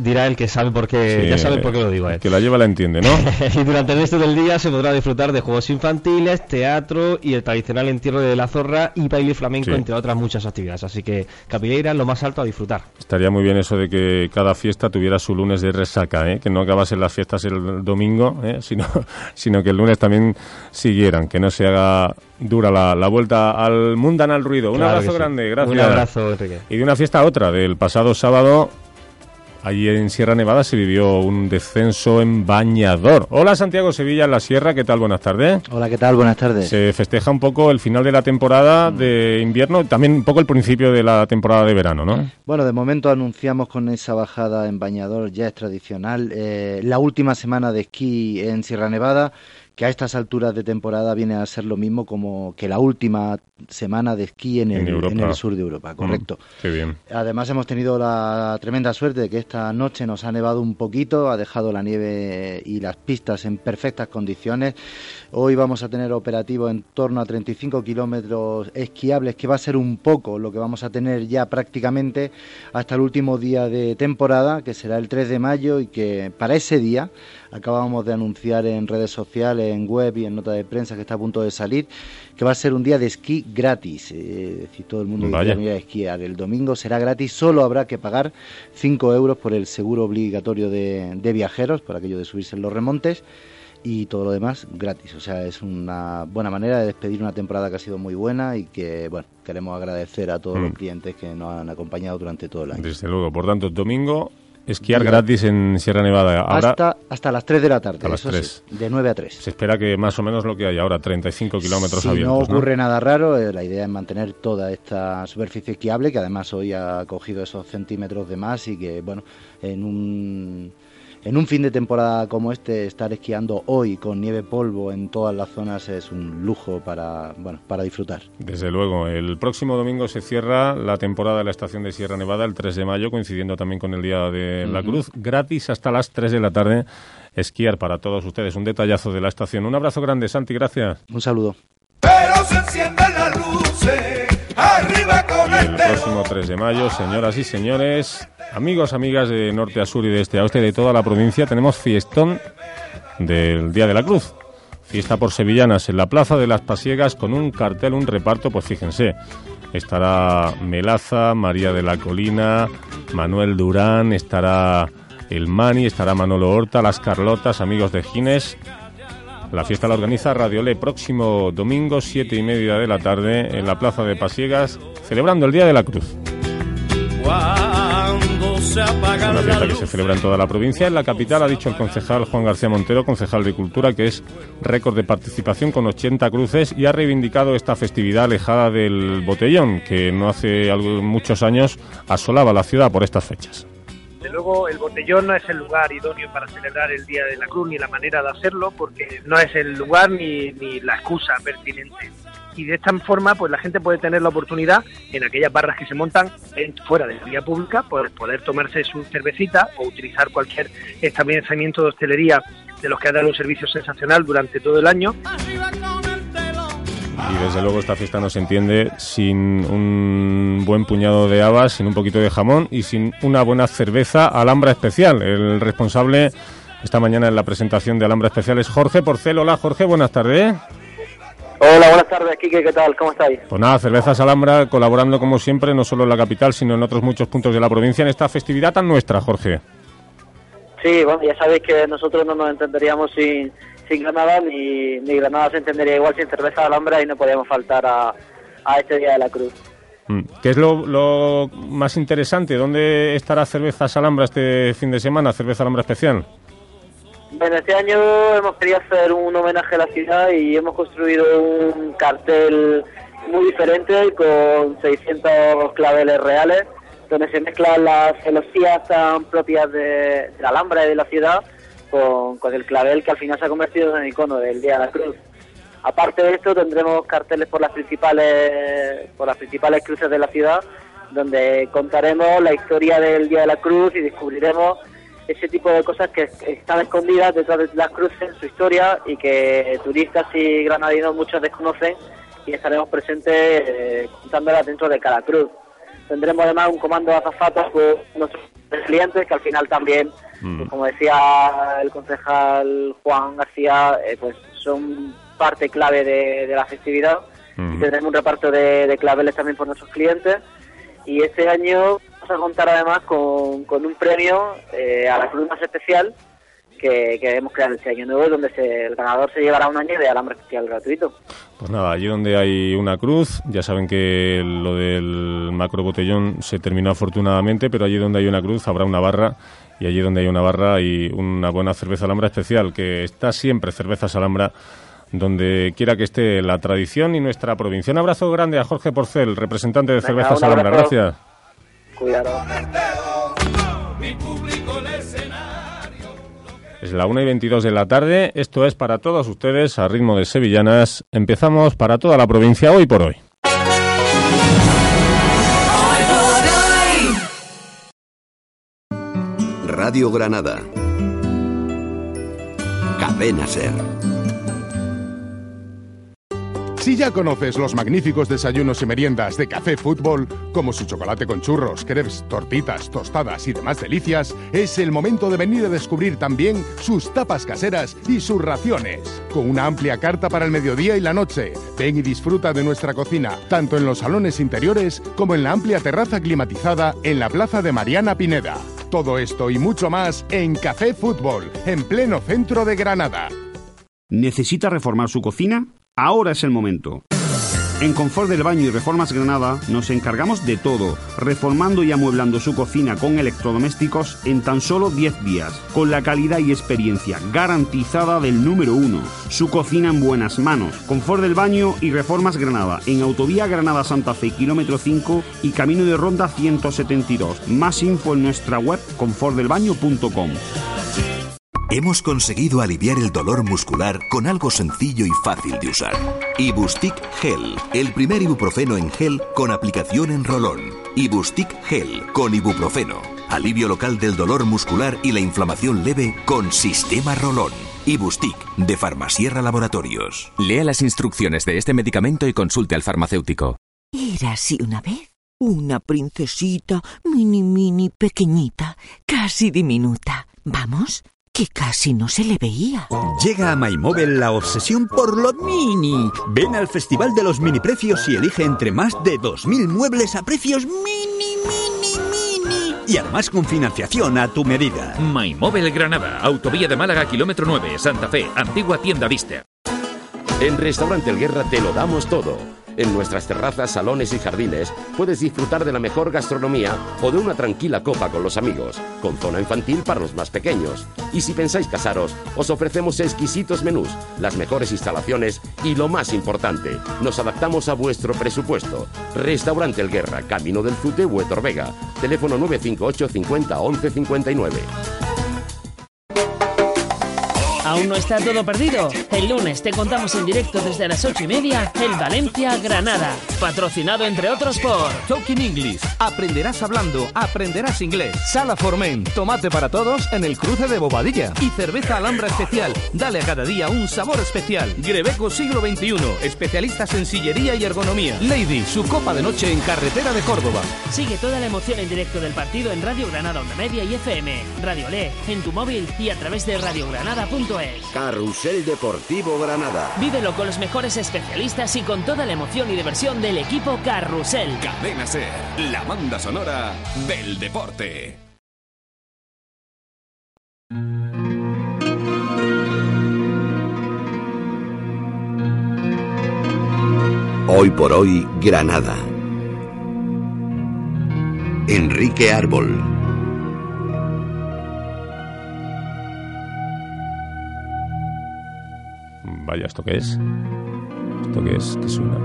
dirá el que sabe por qué, ya sabe por qué lo digo a Que la lleva la entiende, ¿no? y durante el resto del día se podrá disfrutar de juegos infantiles, teatro y el tradicional entierro de la zorra y baile flamenco, entre otras muchas actividades. Así que Capileira, lo más alto a disfrutar. Estaría muy bien eso de que cada fiesta tuviera su lunes de resaca, ¿eh? que no acabasen las fiestas el domingo, ¿eh? sino, sino que el lunes también siguieran, que no se haga dura la, vuelta al mundanal ruido. Un abrazo grande, gracias. Un abrazo, Enrique. Y de una fiesta a otra, del pasado sábado Allí en Sierra Nevada se vivió un descenso en bañador. Hola Santiago Sevilla en la Sierra, ¿qué tal? Buenas tardes. Hola, ¿qué tal? Buenas tardes. Se festeja un poco el final de la temporada mm. de invierno, también un poco el principio de la temporada de verano, ¿no? Bueno, de momento anunciamos con esa bajada en bañador, ya es tradicional, eh, la última semana de esquí en Sierra Nevada que a estas alturas de temporada viene a ser lo mismo como que la última semana de esquí en el, en el sur de Europa, mm, correcto. qué bien. Además hemos tenido la tremenda suerte de que esta noche nos ha nevado un poquito, ha dejado la nieve y las pistas en perfectas condiciones. Hoy vamos a tener operativo en torno a 35 kilómetros esquiables, que va a ser un poco lo que vamos a tener ya prácticamente hasta el último día de temporada, que será el 3 de mayo y que para ese día acabamos de anunciar en redes sociales, en web y en nota de prensa que está a punto de salir, que va a ser un día de esquí gratis. Eh, es decir, todo el mundo va a esquiar. El domingo será gratis, solo habrá que pagar 5 euros por el seguro obligatorio de, de viajeros, por aquello de subirse en los remontes y todo lo demás gratis. O sea, es una buena manera de despedir una temporada que ha sido muy buena y que, bueno, queremos agradecer a todos los mm. clientes que nos han acompañado durante todo el año. Desde luego, por tanto, domingo Esquiar gratis en Sierra Nevada. Ahora, hasta, hasta las 3 de la tarde. Las 3. de 9 a 3. Se espera que más o menos lo que hay ahora, 35 kilómetros abiertos. No ocurre nada raro, eh, la idea es mantener toda esta superficie esquiable, que además hoy ha cogido esos centímetros de más y que, bueno, en un en un fin de temporada como este, estar esquiando hoy con nieve polvo en todas las zonas es un lujo para, bueno, para disfrutar. Desde luego, el próximo domingo se cierra la temporada de la estación de Sierra Nevada, el 3 de mayo, coincidiendo también con el Día de la Cruz, gratis hasta las 3 de la tarde. Esquiar para todos ustedes, un detallazo de la estación. Un abrazo grande, Santi, gracias. Un saludo. Pero se encienden las luces, el próximo 3 de mayo, señoras y señores, Amigos, amigas de norte a sur y de este a oeste de toda la provincia, tenemos fiestón del Día de la Cruz. Fiesta por sevillanas en la Plaza de las Pasiegas con un cartel, un reparto, pues fíjense. Estará Melaza, María de la Colina, Manuel Durán, estará el Mani, estará Manolo Horta, las Carlotas, amigos de Gines. La fiesta la organiza Radiole próximo domingo, siete y media de la tarde, en la Plaza de Pasiegas, celebrando el Día de la Cruz. Una fiesta que se celebra en toda la provincia. En la capital ha dicho el concejal Juan García Montero, concejal de Cultura, que es récord de participación con 80 cruces y ha reivindicado esta festividad alejada del botellón, que no hace muchos años asolaba la ciudad por estas fechas. De luego, el botellón no es el lugar idóneo para celebrar el Día de la Cruz ni la manera de hacerlo, porque no es el lugar ni, ni la excusa pertinente y de esta forma pues la gente puede tener la oportunidad en aquellas barras que se montan fuera de la vía pública pues, poder tomarse su cervecita o utilizar cualquier establecimiento de hostelería de los que ha dado un servicio sensacional durante todo el año. Y desde luego esta fiesta no se entiende sin un buen puñado de habas, sin un poquito de jamón y sin una buena cerveza Alhambra Especial. El responsable esta mañana en la presentación de Alhambra Especial es Jorge Porcel. Hola Jorge, buenas tardes. Hola, buenas tardes, Kike, ¿qué tal? ¿Cómo estáis? Pues nada, Cervezas Alhambra colaborando como siempre, no solo en la capital, sino en otros muchos puntos de la provincia en esta festividad tan nuestra, Jorge. Sí, bueno, ya sabéis que nosotros no nos entenderíamos sin, sin Granada, ni, ni Granada se entendería igual sin Cerveza Alhambra y no podíamos faltar a, a este Día de la Cruz. Mm. ¿Qué es lo, lo, más interesante? ¿Dónde estará Cervezas Alhambra este fin de semana, Cerveza Alhambra Especial? Bueno, este año hemos querido hacer un homenaje a la ciudad y hemos construido un cartel muy diferente con 600 claveles reales, donde se mezclan las celosías tan propias de, la Alhambra y de la ciudad con, el clavel que al final se ha convertido en el icono del Día de la Cruz. Aparte de esto, tendremos carteles por las principales por las principales cruces de la ciudad donde contaremos la historia del Día de la Cruz y descubriremos ese tipo de cosas que están escondidas detrás de las cruces, su historia y que turistas y granadinos muchos desconocen y estaremos presentes eh, contándolas dentro de cada cruz. Tendremos además un comando de azafatas con nuestros clientes que al final también, Mm. pues, como decía el concejal Juan García, eh, pues son parte clave de, de la festividad. Mm. Y tendremos un reparto de, de claveles también por nuestros clientes. Y este año vamos a contar además con, con un premio eh, a la cruz más especial que, que hemos creado este año nuevo, donde se- el ganador se llevará un año de alambre especial gratuito. Pues nada, allí donde hay una cruz, ya saben que lo del macro botellón se terminó afortunadamente, pero allí donde hay una cruz habrá una barra y allí donde hay una barra hay una buena cerveza alhambra especial, que está siempre cervezas alhambra donde quiera que esté la tradición y nuestra provincia. Un abrazo grande a Jorge Porcel, representante de Venga, Cervezas Alhambra. Gracias. Cuidado. Es la 1 y 22 de la tarde. Esto es para todos ustedes a ritmo de sevillanas. Empezamos para toda la provincia hoy por hoy. Radio Granada. Cadena Ser. Si ya conoces los magníficos desayunos y meriendas de Café Fútbol, como su chocolate con churros, crepes, tortitas, tostadas y demás delicias, es el momento de venir a descubrir también sus tapas caseras y sus raciones. Con una amplia carta para el mediodía y la noche, ven y disfruta de nuestra cocina, tanto en los salones interiores como en la amplia terraza climatizada en la plaza de Mariana Pineda. Todo esto y mucho más en Café Fútbol, en pleno centro de Granada. ¿Necesita reformar su cocina? Ahora es el momento. En Confort del Baño y Reformas Granada nos encargamos de todo, reformando y amueblando su cocina con electrodomésticos en tan solo 10 días, con la calidad y experiencia garantizada del número uno. Su cocina en buenas manos. Confort del Baño y Reformas Granada, en Autovía Granada Santa Fe, kilómetro 5 y Camino de Ronda 172. Más info en nuestra web confortdelbaño.com. Hemos conseguido aliviar el dolor muscular con algo sencillo y fácil de usar. Ibustic Gel, el primer ibuprofeno en gel con aplicación en rolón. Ibustic Gel con ibuprofeno. Alivio local del dolor muscular y la inflamación leve con sistema rolón. Ibustic de Farmasierra Laboratorios. Lea las instrucciones de este medicamento y consulte al farmacéutico. Era así una vez. Una princesita, mini, mini, pequeñita, casi diminuta. Vamos, que casi no se le veía. Llega a MyMobile la obsesión por lo mini. Ven al Festival de los Mini Precios y elige entre más de 2.000 muebles a precios mini, mini, mini. Y además con financiación a tu medida. MyMobile Granada, Autovía de Málaga, kilómetro 9, Santa Fe, antigua tienda Vista. En Restaurante El Guerra te lo damos todo. En nuestras terrazas, salones y jardines puedes disfrutar de la mejor gastronomía o de una tranquila copa con los amigos, con zona infantil para los más pequeños. Y si pensáis casaros, os ofrecemos exquisitos menús, las mejores instalaciones y lo más importante, nos adaptamos a vuestro presupuesto. Restaurante El Guerra, Camino del Zute, Huetor Vega. Teléfono 958 50 11 59. ¿Aún no está todo perdido? El lunes te contamos en directo desde las ocho y media el Valencia Granada, patrocinado entre otros por Talking English. Aprenderás hablando, aprenderás inglés. Sala Formen, tomate para todos en el cruce de Bobadilla. Y cerveza Alhambra especial. Dale a cada día un sabor especial. Grebeco siglo XXI, especialistas en sillería y ergonomía. Lady, su copa de noche en carretera de Córdoba. Sigue toda la emoción en directo del partido en Radio Granada Onda Media y FM, Radio Le, en tu móvil y a través de radiogranada.es. Carrusel Deportivo Granada. Vívelo con los mejores especialistas y con toda la emoción y diversión del equipo Carrusel. Cadena Ser, la banda sonora del deporte. Hoy por hoy, Granada. Enrique Árbol. Vaya, ¿esto qué es? ¿Esto qué es? ¿Qué suena?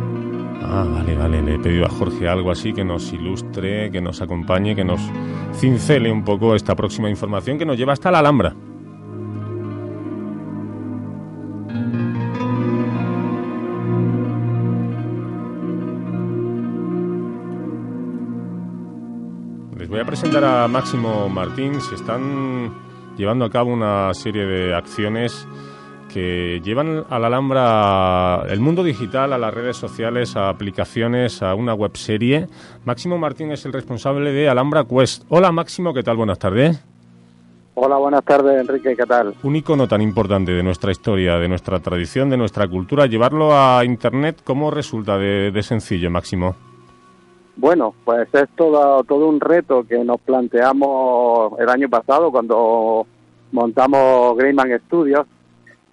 Ah, vale, vale. Le he pedido a Jorge algo así que nos ilustre, que nos acompañe, que nos cincele un poco esta próxima información que nos lleva hasta la Alhambra. Les voy a presentar a Máximo Martín. Se están llevando a cabo una serie de acciones que llevan a la Alhambra el mundo digital, a las redes sociales, a aplicaciones, a una webserie. Máximo Martín es el responsable de Alhambra Quest. Hola Máximo, ¿qué tal? Buenas tardes. Hola, buenas tardes Enrique, ¿qué tal? Un icono tan importante de nuestra historia, de nuestra tradición, de nuestra cultura, llevarlo a Internet, ¿cómo resulta de, de sencillo, Máximo? Bueno, pues es todo, todo un reto que nos planteamos el año pasado cuando montamos Greyman Studios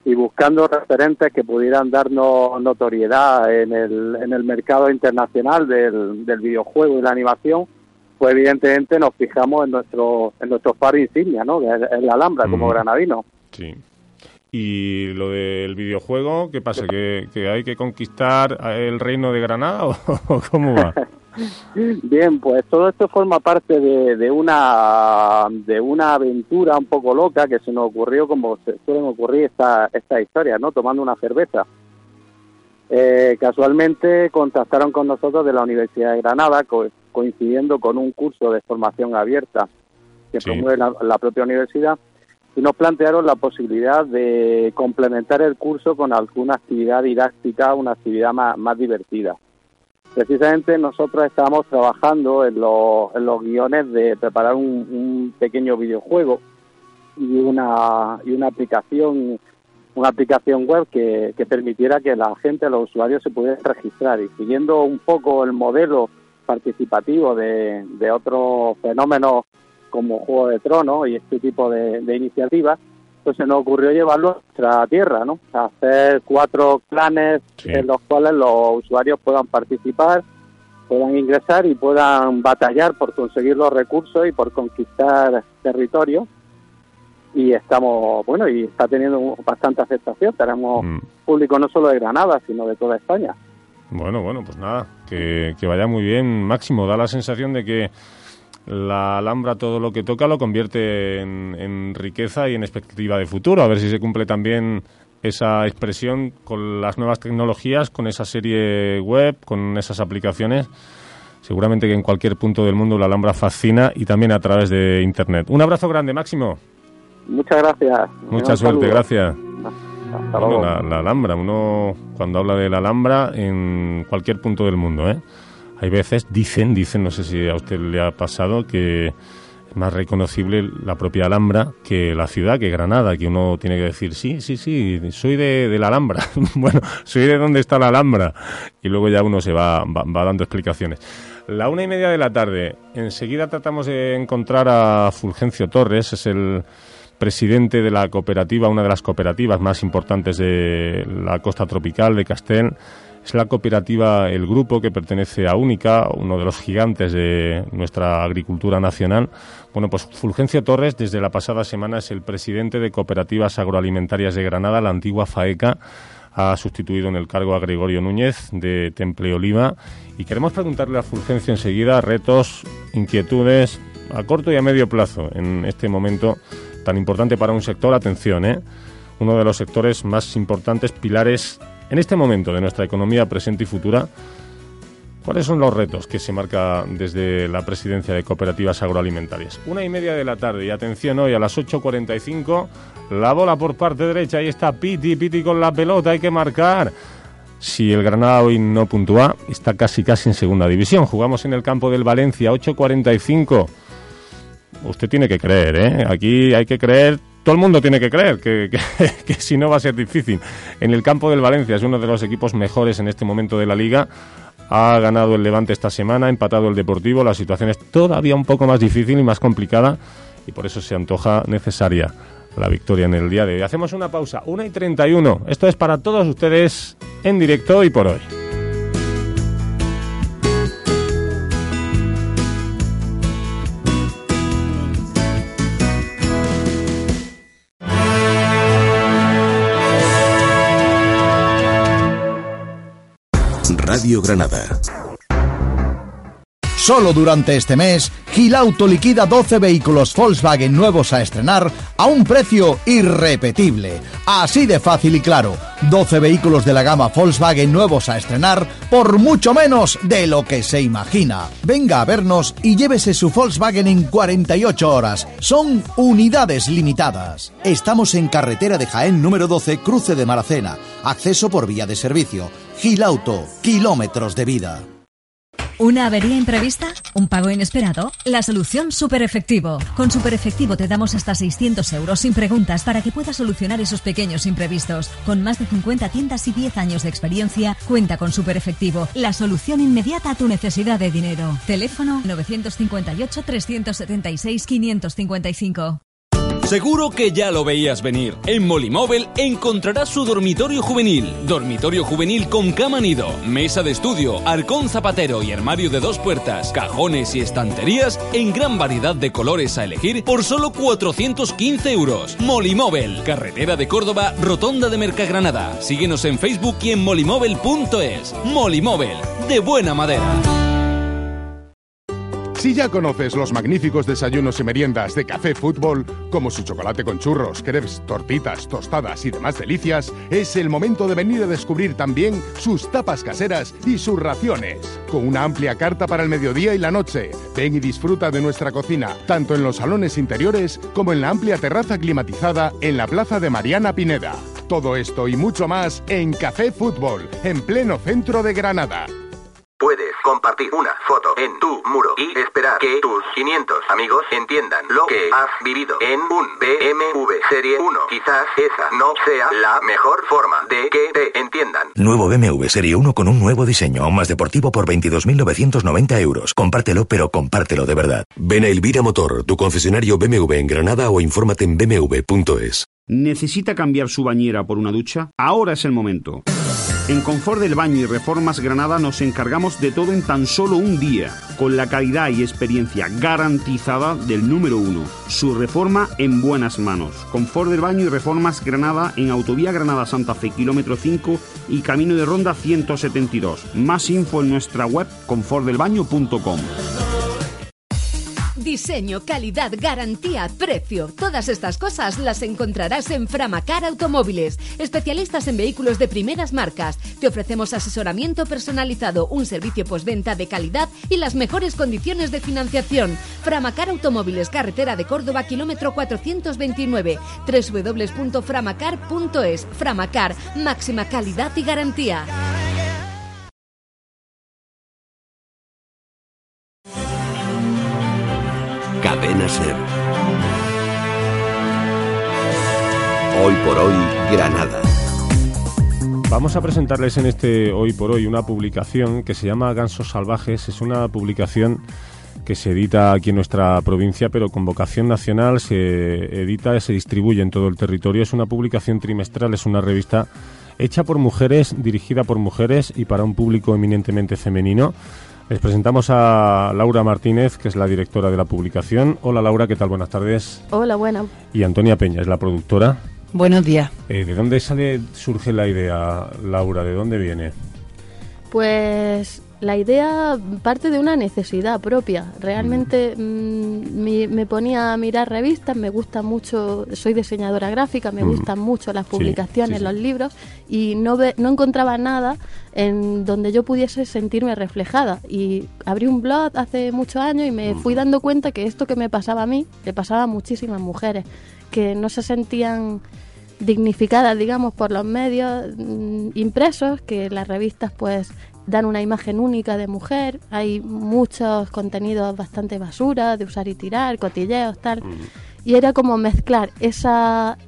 y buscando referentes que pudieran darnos notoriedad en el, en el mercado internacional del, del videojuego y la animación, pues evidentemente nos fijamos en nuestro en nuestro faro insignia, ¿no? Que es la Alhambra, como granadino. Sí. Y lo del videojuego, ¿qué pasa? ¿Que, que hay que conquistar el reino de Granada o cómo va? Bien, pues todo esto forma parte de, de, una de una aventura un poco loca que se nos ocurrió como se suelen ocurrir esta, esta historia, ¿no? Tomando una cerveza. Eh, casualmente contactaron con nosotros de la Universidad de Granada, co coincidiendo con un curso de formación abierta que Sí. promueve la, la propia universidad, y nos plantearon la posibilidad de complementar el curso con alguna actividad didáctica, una actividad más, divertida. Precisamente nosotros estábamos trabajando en, los- guiones de preparar un, pequeño videojuego y una, y una aplicación una aplicación web que, que permitiera que la gente, los usuarios se pudieran registrar y siguiendo un poco el modelo participativo de, de otros fenómenos como Juego de Tronos y este tipo de, de iniciativas, pues se nos ocurrió llevarlo a nuestra tierra, ¿no? Hacer cuatro clanes en los cuales los usuarios puedan participar, puedan ingresar y puedan batallar por conseguir los recursos y por conquistar territorio. Y estamos, bueno, y está teniendo bastante aceptación. Tenemos público no solo de Granada, sino de toda España. Bueno, bueno, pues nada, que, que vaya muy bien, Máximo. Da la sensación de que la Alhambra todo lo que toca lo convierte en, en riqueza y en expectativa de futuro. A ver si se cumple también esa expresión con las nuevas tecnologías, con esa serie web, con esas aplicaciones. Seguramente que en cualquier punto del mundo la Alhambra fascina y también a través de Internet. Un abrazo grande, Máximo. Muchas gracias. Mucha suerte, saludo. gracias. Hasta Bueno, luego. la, la Alhambra, uno cuando habla de la Alhambra en cualquier punto del mundo, ¿eh? Hay veces, dicen, dicen, no sé si a usted le ha pasado, que es más reconocible la propia Alhambra que la ciudad, que Granada, que uno tiene que decir, sí, sí, sí, soy de, de la Alhambra. bueno, soy de dónde está la Alhambra. Y luego ya uno se va, va, va dando explicaciones. La una y media de la tarde, enseguida tratamos de encontrar a Fulgencio Torres, es el presidente de la cooperativa, una de las cooperativas más importantes de la costa tropical de Castel. Es la cooperativa El Grupo, que pertenece a Única, uno de los gigantes de nuestra agricultura nacional. Bueno, pues Fulgencio Torres, desde la pasada semana, es el presidente de Cooperativas Agroalimentarias de Granada, la antigua FAECA. Ha sustituido en el cargo a Gregorio Núñez de Temple Oliva. Y queremos preguntarle a Fulgencio enseguida retos, inquietudes a corto y a medio plazo en este momento tan importante para un sector. Atención, ¿eh? uno de los sectores más importantes, pilares en este momento de nuestra economía presente y futura. ¿Cuáles son los retos que se marca desde la presidencia de cooperativas agroalimentarias? Una y media de la tarde y atención hoy a las 8.45, la bola por parte derecha, ahí está Piti, Piti con la pelota, hay que marcar. Si el Granada hoy no puntúa, está casi casi en segunda división. Jugamos en el campo del Valencia, 8.45. Usted tiene que creer, ¿eh? Aquí hay que creer, todo el mundo tiene que creer, que, que, que si no va a ser difícil. En el campo del Valencia es uno de los equipos mejores en este momento de la liga. Ha ganado el Levante esta semana, ha empatado el Deportivo. La situación es todavía un poco más difícil y más complicada y por eso se antoja necesaria la victoria en el día de hoy. Hacemos una pausa, 1 y 31. Esto es para todos ustedes en directo y por hoy. Radio Granada. Solo durante este mes, Gilauto liquida 12 vehículos Volkswagen nuevos a estrenar a un precio irrepetible. Así de fácil y claro, 12 vehículos de la gama Volkswagen nuevos a estrenar por mucho menos de lo que se imagina. Venga a vernos y llévese su Volkswagen en 48 horas. Son unidades limitadas. Estamos en carretera de Jaén número 12, cruce de Maracena. Acceso por vía de servicio. Gilauto, kilómetros de vida. ¿Una avería imprevista? ¿Un pago inesperado? La solución Super Efectivo. Con Super Efectivo te damos hasta 600 euros sin preguntas para que puedas solucionar esos pequeños imprevistos. Con más de 50 tiendas y 10 años de experiencia, cuenta con Super Efectivo, la solución inmediata a tu necesidad de dinero. Teléfono 958 376 555. Seguro que ya lo veías venir. En Molimóvel encontrarás su dormitorio juvenil. Dormitorio juvenil con cama nido, mesa de estudio, arcón zapatero y armario de dos puertas, cajones y estanterías en gran variedad de colores a elegir por solo 415 euros. Molimóvel, carretera de Córdoba, rotonda de Mercagranada. Síguenos en Facebook y en molimóvel.es. Molimóvel, de buena madera. Si ya conoces los magníficos desayunos y meriendas de Café Fútbol, como su chocolate con churros, crepes, tortitas, tostadas y demás delicias, es el momento de venir a descubrir también sus tapas caseras y sus raciones. Con una amplia carta para el mediodía y la noche. Ven y disfruta de nuestra cocina, tanto en los salones interiores como en la amplia terraza climatizada en la plaza de Mariana Pineda. Todo esto y mucho más en Café Fútbol, en pleno centro de Granada. Puedes compartir una foto en tu muro y esperar que tus 500 amigos entiendan lo que has vivido en un BMW Serie 1. Quizás esa no sea la mejor forma de que te entiendan. Nuevo BMW Serie 1 con un nuevo diseño, aún más deportivo por 22.990 euros. Compártelo, pero compártelo de verdad. Ven a Elvira Motor, tu concesionario BMW en Granada o infórmate en bmw.es. ¿Necesita cambiar su bañera por una ducha? Ahora es el momento. En Confort del Baño y Reformas Granada nos encargamos de todo en tan solo un día, con la calidad y experiencia garantizada del número uno. Su reforma en buenas manos. Confort del Baño y Reformas Granada en Autovía Granada Santa Fe, kilómetro 5 y Camino de Ronda 172. Más info en nuestra web confortdelbaño.com. Diseño, calidad, garantía, precio. Todas estas cosas las encontrarás en Framacar Automóviles, especialistas en vehículos de primeras marcas. Te ofrecemos asesoramiento personalizado, un servicio postventa de calidad y las mejores condiciones de financiación. Framacar Automóviles, carretera de Córdoba, kilómetro 429, www.framacar.es. Framacar, máxima calidad y garantía. Cadena Ser. Hoy por hoy, Granada. Vamos a presentarles en este Hoy por Hoy una publicación que se llama Gansos Salvajes. Es una publicación que se edita aquí en nuestra provincia, pero con vocación nacional, se edita se distribuye en todo el territorio. Es una publicación trimestral, es una revista hecha por mujeres, dirigida por mujeres y para un público eminentemente femenino. Les presentamos a Laura Martínez, que es la directora de la publicación. Hola Laura, ¿qué tal? Buenas tardes. Hola, buena. Y Antonia Peña es la productora. Buenos días. Eh, ¿De dónde sale, surge la idea, Laura? ¿De dónde viene? Pues la idea parte de una necesidad propia. Realmente mm, me, me ponía a mirar revistas, me gusta mucho, soy diseñadora gráfica, me Mm. gustan mucho las publicaciones, sí, sí. los libros, y no, ve- no encontraba nada en donde yo pudiese sentirme reflejada. Y abrí un blog hace muchos años y me fui dando cuenta que esto que me pasaba a mí, le pasaba a muchísimas mujeres, que no se sentían dignificadas, digamos, por los medios mm, impresos, que las revistas pues dan una imagen única de mujer, hay muchos contenidos bastante basura, de usar y tirar, cotilleos, tal, y era como mezclar esa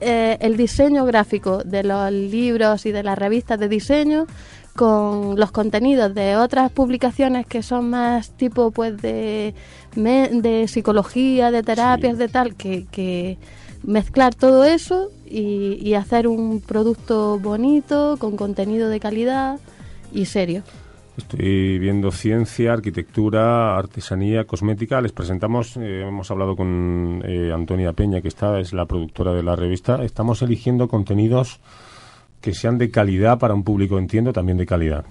eh, el diseño gráfico de los libros y de las revistas de diseño con los contenidos de otras publicaciones que son más tipo pues de, de psicología, de terapias, de tal, que, que mezclar todo eso y, y hacer un producto bonito, con contenido de calidad y serio. Estoy viendo ciencia, arquitectura, artesanía, cosmética. Les presentamos, eh, hemos hablado con eh, Antonia Peña, que está, es la productora de la revista. Estamos eligiendo contenidos que sean de calidad para un público, entiendo, también de calidad.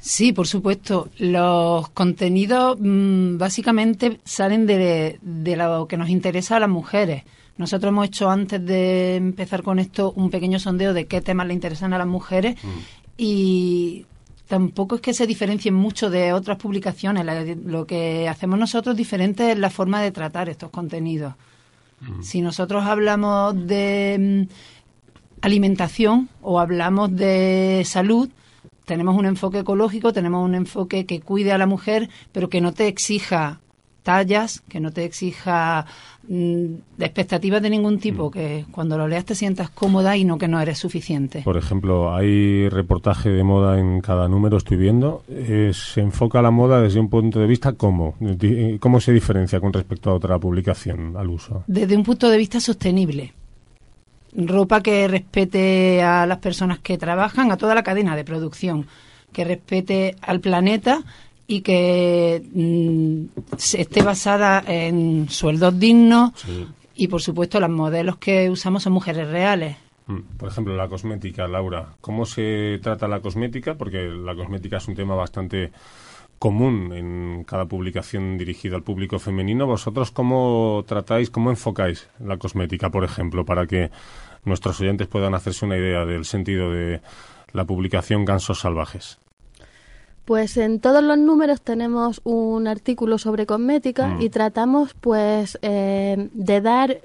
Sí, por supuesto. Los contenidos mm, básicamente salen de, de lo que nos interesa a las mujeres. Nosotros hemos hecho antes de empezar con esto un pequeño sondeo de qué temas le interesan a las mujeres y tampoco es que se diferencien mucho de otras publicaciones. Lo que hacemos nosotros diferente es la forma de tratar estos contenidos. Si nosotros hablamos de mm, alimentación o hablamos de salud, tenemos un enfoque ecológico, tenemos un enfoque que cuide a la mujer, pero que no te exija tallas, que no te exija mm, de expectativas de ningún tipo, que cuando lo leas te sientas cómoda y no que no eres suficiente. Por ejemplo, hay reportaje de moda en cada número, estoy viendo. Eh, se enfoca la moda desde un punto de vista cómo, cómo se diferencia con respecto a otra publicación al uso. Desde un punto de vista sostenible. Ropa que respete a las personas que trabajan, a toda la cadena de producción, que respete al planeta y que mm, esté basada en sueldos dignos y, por supuesto, los modelos que usamos son mujeres reales. Mm, Por ejemplo, la cosmética, Laura. ¿Cómo se trata la cosmética? Porque la cosmética es un tema bastante común en cada publicación dirigida al público femenino. ¿Vosotros cómo tratáis, cómo enfocáis la cosmética, por ejemplo, para que nuestros oyentes puedan hacerse una idea del sentido de la publicación Gansos Salvajes? Pues en todos los números tenemos un artículo sobre cosmética Mm. y tratamos pues eh, de dar,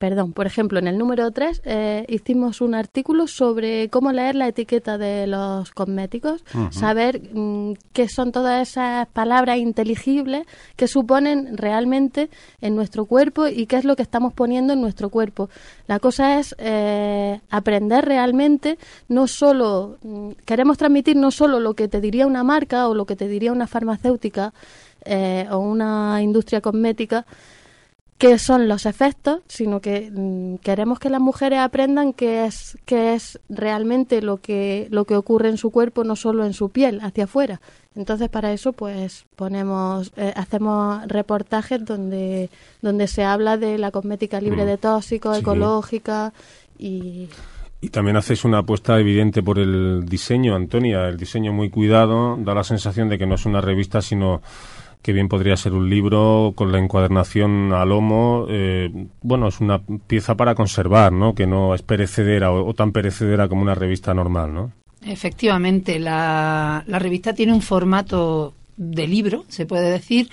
perdón, por ejemplo en el número 3 hicimos un artículo sobre cómo leer la etiqueta de los cosméticos, saber mm, qué son todas esas palabras inteligibles que suponen realmente en nuestro cuerpo y qué es lo que estamos poniendo en nuestro cuerpo. La cosa es eh, aprender realmente, no solo, mm, queremos transmitir no solo lo que te diría una marca o lo que te diría una farmacéutica eh, o una industria cosmética, qué son los efectos, sino que mm, queremos que las mujeres aprendan qué es, qué es realmente lo que, lo que ocurre en su cuerpo, no solo en su piel, hacia afuera. Entonces, para eso, pues ponemos, eh, hacemos reportajes donde, donde se habla de la cosmética libre Mm. de tóxicos, Sí. ecológica y Y también hacéis una apuesta evidente por el diseño, Antonia, el diseño muy cuidado, da la sensación de que no es una revista, sino que bien podría ser un libro con la encuadernación a lomo. eh, bueno, es una pieza para conservar, ¿no? Que no es perecedera o, o tan perecedera como una revista normal, ¿no? Efectivamente, la, la revista tiene un formato de libro, se puede decir.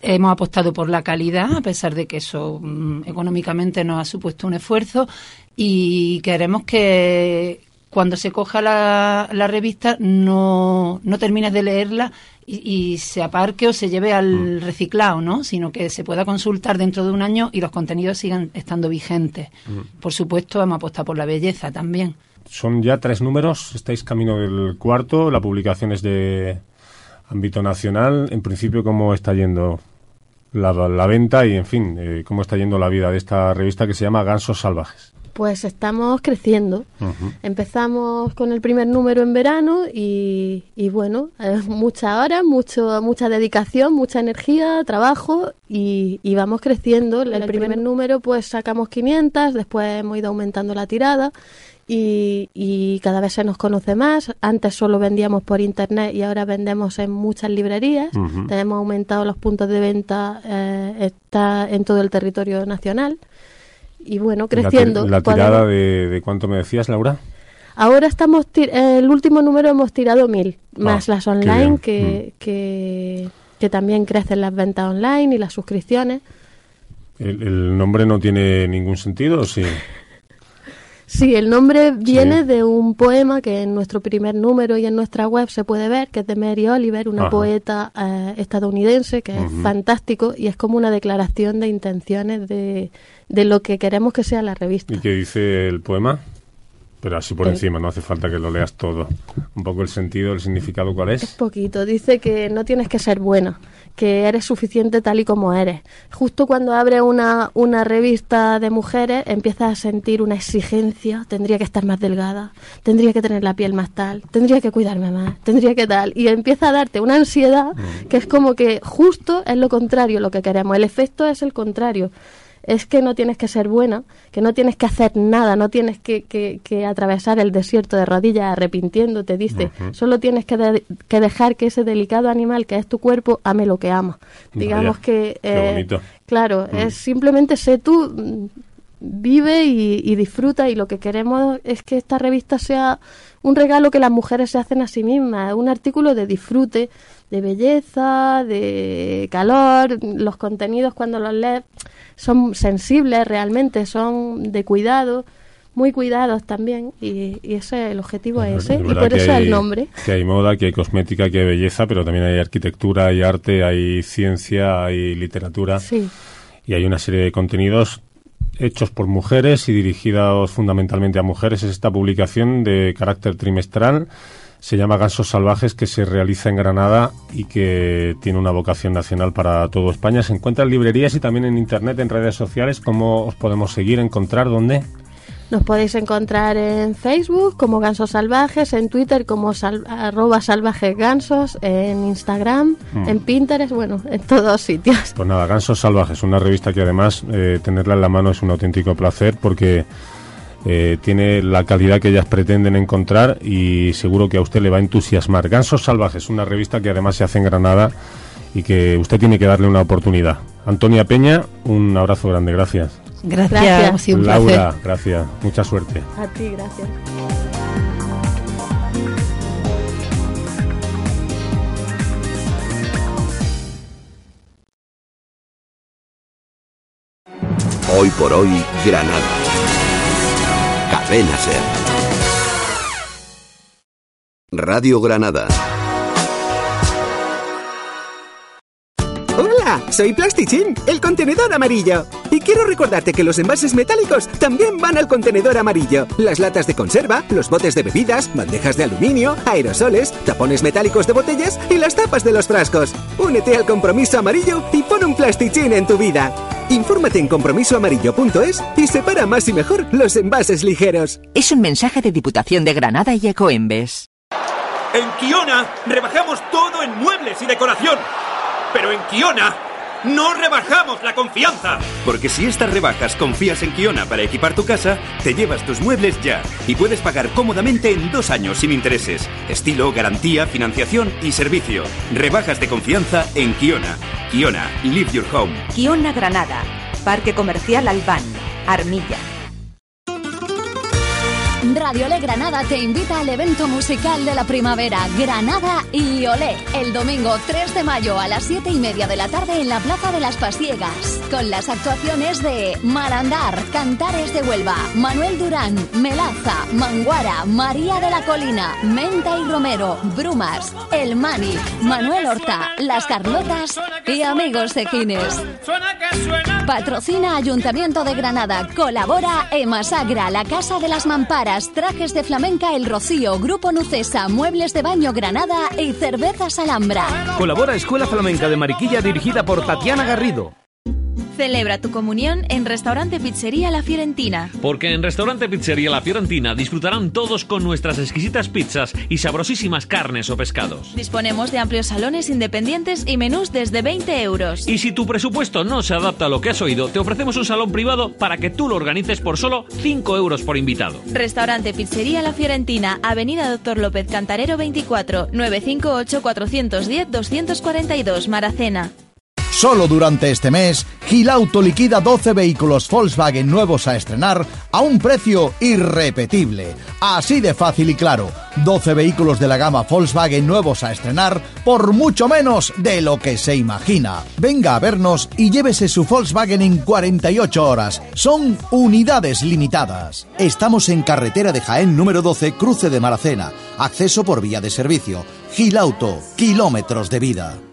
Hemos apostado por la calidad, a pesar de que eso mm, económicamente nos ha supuesto un esfuerzo, y queremos que cuando se coja la, la revista no, no termines de leerla y, y se aparque o se lleve al reciclado, ¿no? Sino que se pueda consultar dentro de un año y los contenidos sigan estando vigentes. Por supuesto, hemos apostado por la belleza también. Son ya tres números, estáis camino del cuarto, la publicación es de ámbito nacional. En principio, ¿cómo está yendo la, la venta y, en fin, eh, cómo está yendo la vida de esta revista que se llama Gansos Salvajes? Pues estamos creciendo. Empezamos con el primer número en verano y, y bueno, eh, muchas horas, mucho, mucha dedicación, mucha energía, trabajo y, y vamos creciendo. El, primer número pues sacamos 500, después hemos ido aumentando la tirada y, y cada vez se nos conoce más. Antes solo vendíamos por internet y ahora vendemos en muchas librerías. Ujú. Tenemos aumentado los puntos de venta, eh, está en todo el territorio nacional. Y bueno, La creciendo. La, Podemos- tirada de, de cuánto me decías, Laura? Ahora estamos, el último número hemos tirado mil, más Ah, las online. Mm. que, que, que también crecen las ventas online y las suscripciones. ¿El, el nombre no tiene ningún sentido sí? Sí, el nombre viene de un poema que en nuestro primer número y en nuestra web se puede ver, que es de Mary Oliver, una Ajá. poeta eh, estadounidense que es Ujú. fantástico y es como una declaración de intenciones de, de lo que queremos que sea la revista. ¿Y qué dice el poema? Pero así por El- encima, no hace falta que lo leas todo. Un poco el sentido, el significado, ¿cuál es? Poquito, dice que no tienes que ser buena, que eres suficiente tal y como eres. Justo cuando abres una, una revista de mujeres empiezas a sentir una exigencia, tendría que estar más delgada, tendría que tener la piel más tal, tendría que cuidarme más, tendría que tal, y empieza a darte una ansiedad que es como que justo es lo contrario lo que queremos, el efecto es el contrario. Es que no tienes que ser buena, que no tienes que hacer nada, no tienes que, que, que atravesar el desierto de rodillas arrepintiéndote, dice, solo tienes que, de- que dejar que ese delicado animal que es tu cuerpo ame lo que ama. Digamos Vaya, que, qué eh, bonito. claro, Mm. es simplemente sé tú, mm, vive y, y disfruta y lo que queremos es que esta revista sea un regalo que las mujeres se hacen a sí mismas, un artículo de disfrute, de belleza, de calor, los contenidos cuando los lees son sensibles realmente, son de cuidado, muy cuidados también y, y ese el objetivo es ese Es y por eso hay- el nombre. Que hay moda, que hay cosmética, que hay belleza, pero también hay arquitectura, hay arte, hay ciencia, hay literatura. Sí. Y hay una serie de contenidos hechos por mujeres y dirigidos fundamentalmente a mujeres. Es esta publicación de carácter trimestral. Se llama Gansos Salvajes, que se realiza en Granada y que tiene una vocación nacional para todo España. Se encuentra en librerías y también en internet, en redes sociales. ¿Cómo os podemos seguir, encontrar? ¿Dónde? Nos podéis encontrar en Facebook como Gansos Salvajes, en Twitter como sal- arroba salvajes gansos, en Instagram, Mm. en Pinterest, bueno, en todos sitios. Pues nada, Gansos Salvajes, una revista que además eh, tenerla en la mano es un auténtico placer porque eh, tiene la calidad que ellas pretenden encontrar y seguro que a usted le va a entusiasmar. Gansos Salvajes, una revista que además se hace en Granada y que usted tiene que darle una oportunidad. Antonia Peña, un abrazo grande, gracias. Gracias, Gracias. ha sido un Laura, placer. gracias, mucha suerte. A ti, gracias. Hoy por hoy, Granada. Cadena Ser. Radio Granada. Hola, soy Plastichín, el contenedor amarillo. Y quiero recordarte que los envases metálicos también van al contenedor amarillo. Las latas de conserva, los botes de bebidas, bandejas de aluminio, aerosoles, tapones metálicos de botellas y las tapas de los frascos. Únete al compromiso amarillo y pon un Plastichín en tu vida. Infórmate en compromisoamarillo.es y separa más y mejor los envases ligeros. Es un mensaje de Diputación de Granada y Ecoembes. En Kiona rebajamos todo en muebles y decoración. Pero en Kiona no rebajamos la confianza. Porque si estas rebajas confías en Kiona para equipar tu casa, te llevas tus muebles ya y puedes pagar cómodamente en dos años sin intereses. Estilo, garantía, financiación y servicio. Rebajas de confianza en Kiona. Kiona, live your home. Kiona Granada, Parque Comercial Albán, Armilla. Radio Olé Granada te invita al evento musical de la primavera Granada y Olé el domingo 3 de mayo a las 7 y media de la tarde en la Plaza de las Pasiegas con las actuaciones de Marandar, Cantares de Huelva, Manuel Durán, Melaza, Manguara, María de la Colina, Menta y Romero, Brumas, El Mani, Manuel Horta, Las Carlotas y Amigos de Gines. Patrocina Ayuntamiento de Granada. Colabora Emasagra, La Casa de las Mamparas, Trajes de Flamenca El Rocío, Grupo Nucesa, Muebles de Baño Granada y Cervezas Alhambra. Colabora Escuela Flamenca de Mariquilla dirigida por Tatiana Garrido. Celebra tu comunión en Restaurante Pizzería La Fiorentina. Porque en Restaurante Pizzería La Fiorentina disfrutarán todos con nuestras exquisitas pizzas y sabrosísimas carnes o pescados. Disponemos de amplios salones independientes y menús desde 20 euros. Y si tu presupuesto no se adapta a lo que has oído, te ofrecemos un salón privado para que tú lo organices por solo 5 euros por invitado. Restaurante Pizzería La Fiorentina, Avenida Doctor López Cantarero 24, 958 410 242 Maracena. Solo durante este mes, Gilauto liquida 12 vehículos Volkswagen nuevos a estrenar a un precio irrepetible. Así de fácil y claro, 12 vehículos de la gama Volkswagen nuevos a estrenar por mucho menos de lo que se imagina. Venga a vernos y llévese su Volkswagen en 48 horas. Son unidades limitadas. Estamos en carretera de Jaén número 12, cruce de Maracena. Acceso por vía de servicio. Gilauto, kilómetros de vida.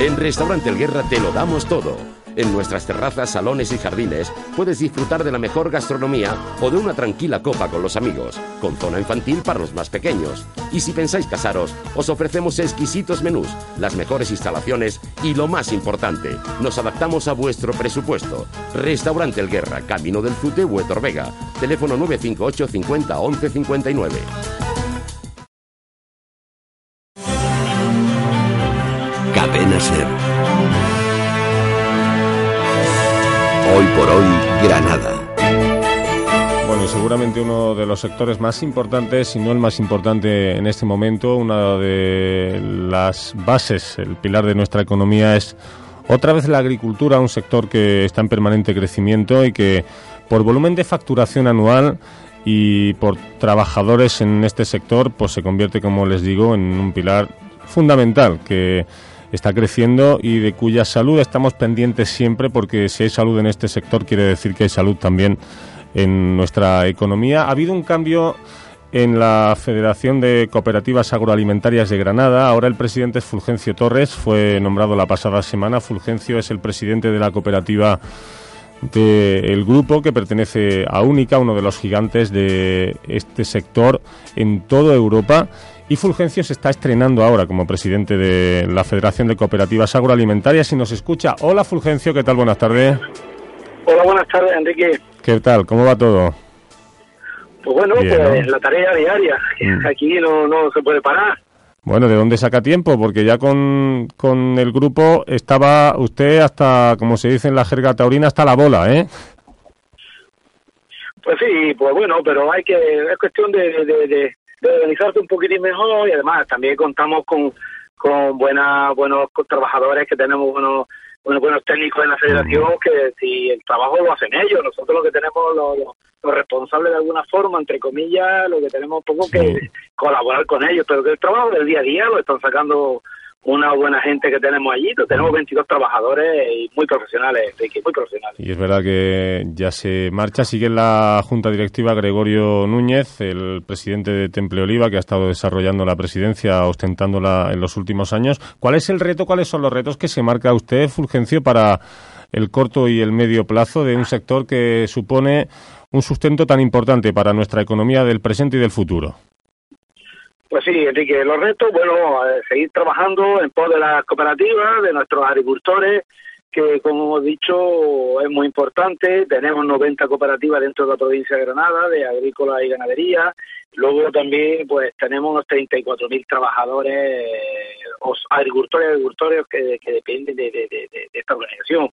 En Restaurante El Guerra te lo damos todo. En nuestras terrazas, salones y jardines puedes disfrutar de la mejor gastronomía o de una tranquila copa con los amigos, con zona infantil para los más pequeños. Y si pensáis casaros, os ofrecemos exquisitos menús, las mejores instalaciones y lo más importante, nos adaptamos a vuestro presupuesto. Restaurante El Guerra, Camino del Fute, Huetor Vega. Teléfono 958 50 11 59. Ser. Hoy por hoy, Granada. Bueno, seguramente uno de los sectores más importantes, si no el más importante en este momento, una de las bases, el pilar de nuestra economía es otra vez la agricultura, un sector que está en permanente crecimiento y que por volumen de facturación anual y por trabajadores en este sector, pues se convierte, como les digo, en un pilar fundamental que está creciendo y de cuya salud estamos pendientes siempre porque si hay salud en este sector quiere decir que hay salud también en nuestra economía. Ha habido un cambio en la Federación de Cooperativas Agroalimentarias de Granada. Ahora el presidente es Fulgencio Torres, fue nombrado la pasada semana. Fulgencio es el presidente de la cooperativa del grupo que pertenece a Única, uno de los gigantes de este sector en toda Europa. Y Fulgencio se está estrenando ahora como presidente de la Federación de Cooperativas Agroalimentarias y nos escucha. Hola Fulgencio, ¿qué tal? Buenas tardes. Hola, buenas tardes, Enrique. ¿Qué tal? ¿Cómo va todo? Pues bueno, Bien, pues ¿no? la tarea diaria. Mm. Aquí no, no se puede parar. Bueno, ¿de dónde saca tiempo? Porque ya con, con el grupo estaba usted hasta, como se dice en la jerga taurina, hasta la bola, ¿eh? Pues sí, pues bueno, pero hay que es cuestión de, de, de, de organizarse un poquitín mejor y además también contamos con con buenas buenos trabajadores que tenemos buenos buenos, buenos técnicos en la federación que si el trabajo lo hacen ellos. Nosotros lo que tenemos los, los, los responsables de alguna forma entre comillas lo que tenemos un poco que colaborar con ellos pero que el trabajo del día a día lo están sacando una buena gente que tenemos allí tenemos 22 trabajadores y muy profesionales muy profesionales Y es verdad que ya se marcha. Sigue en la Junta Directiva Gregorio Núñez, el presidente de Temple Oliva, que ha estado desarrollando la presidencia, ostentándola en los últimos años. ¿Cuál es el reto, cuáles son los retos que se marca usted, Fulgencio, para el corto y el medio plazo de un sector que supone un sustento tan importante para nuestra economía del presente y del futuro? Pues sí, Enrique, los retos, bueno, seguir trabajando en pos de las cooperativas, de nuestros agricultores, que como hemos dicho es muy importante. Tenemos 90 cooperativas dentro de la provincia de Granada, de agrícola y ganadería. Luego también pues tenemos unos 34.000 trabajadores, os- agricultores y agricultores que, dependen de, de- de- de- de esta organización.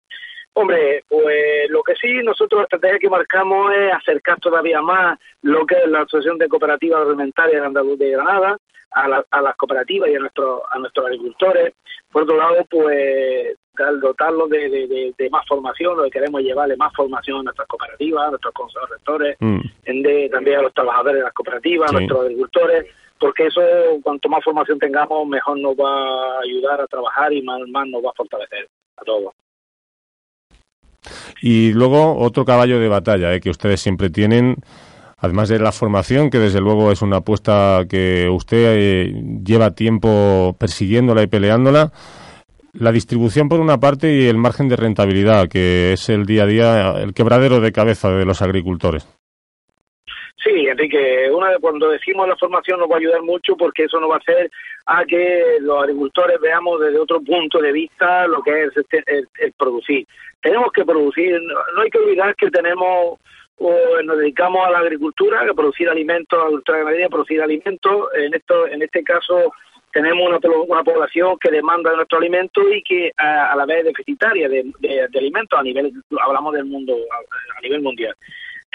Hombre, pues lo que sí, nosotros la estrategia que marcamos es acercar todavía más lo que es la Asociación de Cooperativas Agroalimentarias de Andaluz de Granada a, la- a las cooperativas y a nuestros a nuestros agricultores. Por otro lado, pues dotarlos de, de- de- de más formación, lo que queremos es llevarle más formación a nuestras cooperativas, a nuestros consejos rectores, Mm. también a los trabajadores de las cooperativas, Sí. a nuestros agricultores, porque eso, cuanto más formación tengamos, mejor nos va a ayudar a trabajar y más, más nos va a fortalecer a todos. Y luego otro caballo de batalla ¿eh? que ustedes siempre tienen, además de la formación, que desde luego es una apuesta que usted eh, lleva tiempo persiguiéndola y peleándola, la distribución por una parte y el margen de rentabilidad, que es el día a día, el quebradero de cabeza de los agricultores. Sí, Enrique, una de cuando decimos la formación nos va a ayudar mucho porque eso nos va a hacer a que los agricultores veamos desde otro punto de vista lo que es este- el, el producir. Tenemos que producir, no, hay que olvidar que tenemos o nos dedicamos a la agricultura, a producir alimentos, a producir alimentos. En esto, en este caso tenemos una, una población que demanda de nuestros alimentos y que a, la vez es deficitaria de, de- alimentos a nivel, hablamos del mundo, a nivel mundial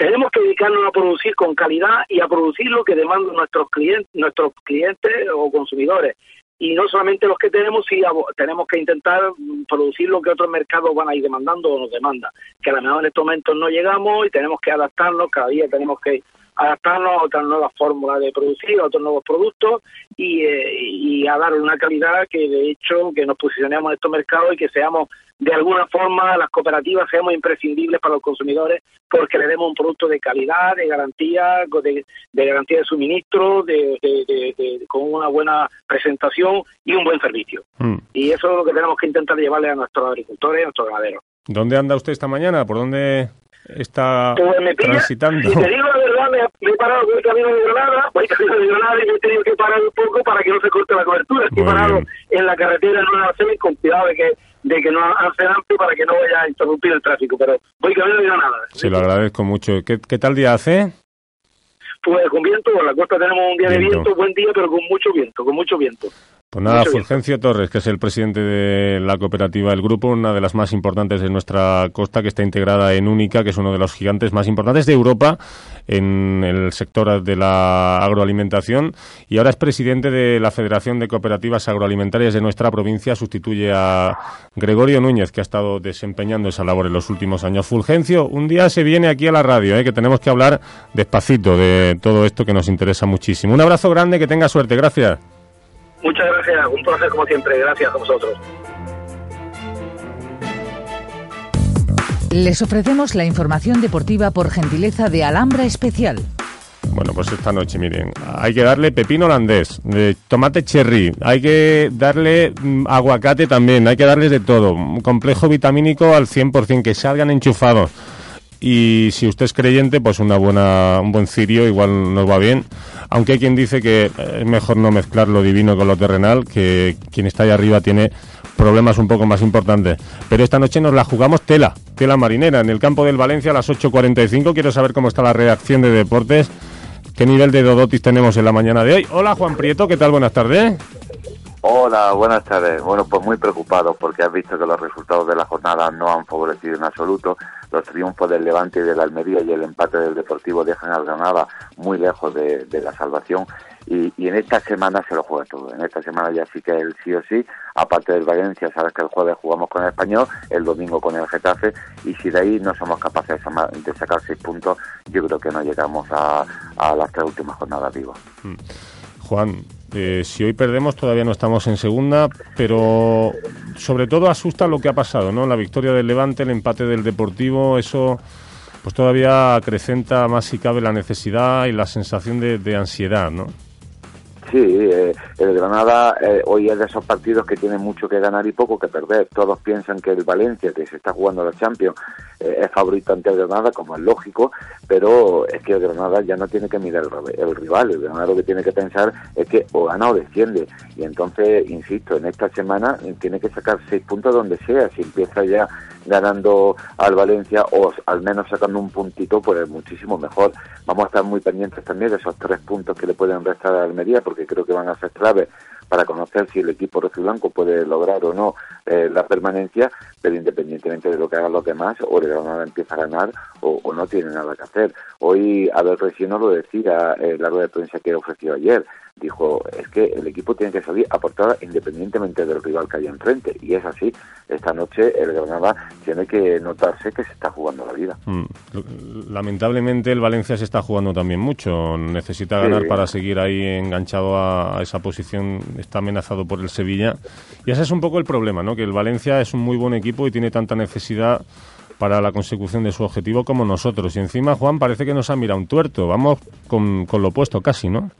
tenemos que dedicarnos a producir con calidad y a producir lo que demandan nuestros clientes, nuestros clientes o consumidores. Y no solamente los que tenemos, sí tenemos que intentar producir lo que otros mercados van a ir demandando o nos demandan. Que a lo mejor en estos momentos no llegamos y tenemos que adaptarnos, cada día tenemos que adaptarnos a otras nuevas fórmulas de producir, a otros nuevos productos y, eh, y a dar una calidad que de hecho que nos posicionemos en estos mercados y que seamos de alguna forma las cooperativas seamos imprescindibles para los consumidores porque le demos un producto de calidad, de garantía, de, de garantía de suministro, de, de- con una buena presentación y un buen servicio. Mm. Y eso es lo que tenemos que intentar llevarle a nuestros agricultores y a nuestros ganaderos. ¿Dónde anda usted esta mañana? ¿Por dónde está Pues me pilla, transitando? si te digo la verdad, me, me he parado voy camino de Granada, voy camino de Granada y me he tenido que parar un poco para que no se corte la cobertura. Estoy Muy parado bien. en la carretera en una acera con cuidado de que de que no hace amplio para que no vaya a interrumpir el tráfico, pero voy camino de Granada. Se lo agradezco mucho. ¿Qué, qué tal día hace? Pues con viento, en la costa tenemos un día de viento, buen día, pero con mucho viento, con mucho viento. Pues nada, Fulgencio Torres, que es el presidente de la cooperativa del grupo, una de las más importantes de nuestra costa, que está integrada en Única, que es uno de los gigantes más importantes de Europa en el sector de la agroalimentación, y ahora es presidente de la Federación de Cooperativas Agroalimentarias de nuestra provincia, sustituye a Gregorio Núñez, que ha estado desempeñando esa labor en los últimos años. Fulgencio, un día se viene aquí a la radio, ¿eh? que tenemos que hablar despacito de todo esto que nos interesa muchísimo. Un abrazo grande, que tenga suerte, gracias. Muchas gracias, un placer como siempre, gracias a vosotros. Les ofrecemos la información deportiva por gentileza de Alhambra Especial. Bueno, pues esta noche, miren, hay que darle pepino holandés, de tomate cherry, hay que darle mm, aguacate también, hay que darles de todo, un complejo vitamínico al 100%, que salgan enchufados. Y si usted es creyente, pues una buena, un buen cirio igual nos va bien. Aunque hay quien dice que es mejor no mezclar lo divino con lo terrenal, que quien está ahí arriba tiene problemas un poco más importantes. Pero esta noche nos la jugamos tela, tela marinera, en el campo del Valencia a las 8.45. Quiero saber cómo está la reacción de deportes, qué nivel de Dodotis tenemos en la mañana de hoy. Hola Juan Prieto, ¿qué tal? Buenas tardes. Hola, buenas tardes. Bueno, pues muy preocupado porque has visto que los resultados de la jornada no han favorecido en absoluto. Los triunfos del Levante y del Almería y el empate del Deportivo dejan al Granada muy lejos de, la salvación. Y, en esta semana se lo juega todo. En esta semana ya sí que el sí o sí, aparte del Valencia, sabes que el jueves jugamos con el Español, el domingo con el Getafe, y si de ahí no somos capaces de sacar seis puntos, yo creo que no llegamos a, las tres últimas jornadas vivas. Mm. Juan, eh, si hoy perdemos todavía no estamos en segunda, pero sobre todo asusta lo que ha pasado, ¿no? La victoria del Levante, el empate del Deportivo, eso pues todavía acrecenta más si cabe la necesidad y la sensación de, de ansiedad, ¿no? Sí, eh, el Granada eh, hoy es de esos partidos que tiene mucho que ganar y poco que perder. Todos piensan que el Valencia, que se está jugando la Champions, eh, es favorito ante el Granada, como es lógico, pero es que el Granada ya no tiene que mirar el, rival. El Granada lo que tiene que pensar es que o gana o desciende. Y entonces, insisto, en esta semana tiene que sacar seis puntos donde sea. Si empieza ya ganando al Valencia o al menos sacando un puntito, pues es muchísimo mejor. Vamos a estar muy pendientes también de esos tres puntos que le pueden restar a Almería, porque creo que van a ser claves para conocer si el equipo blanco puede lograr o no eh, la permanencia, pero independientemente de lo que hagan los demás, o el Granada empieza a ganar o, no tiene nada que hacer. Hoy Abel Resino lo decía en la rueda de prensa que ofreció ayer, dijo, es que el equipo tiene que salir a portada independientemente del rival que haya enfrente, y es así. Esta noche el Granada tiene que notarse que se está jugando la vida. Mm. Lamentablemente el Valencia se está jugando también mucho, necesita ganar para seguir ahí enganchado a, esa posición, está amenazado por el Sevilla, y ese es un poco el problema, ¿no? que el Valencia es un muy buen equipo y tiene tanta necesidad para la consecución de su objetivo como nosotros. Y encima, Juan, parece que nos ha mirado un tuerto. Vamos con, con lo opuesto casi, ¿no?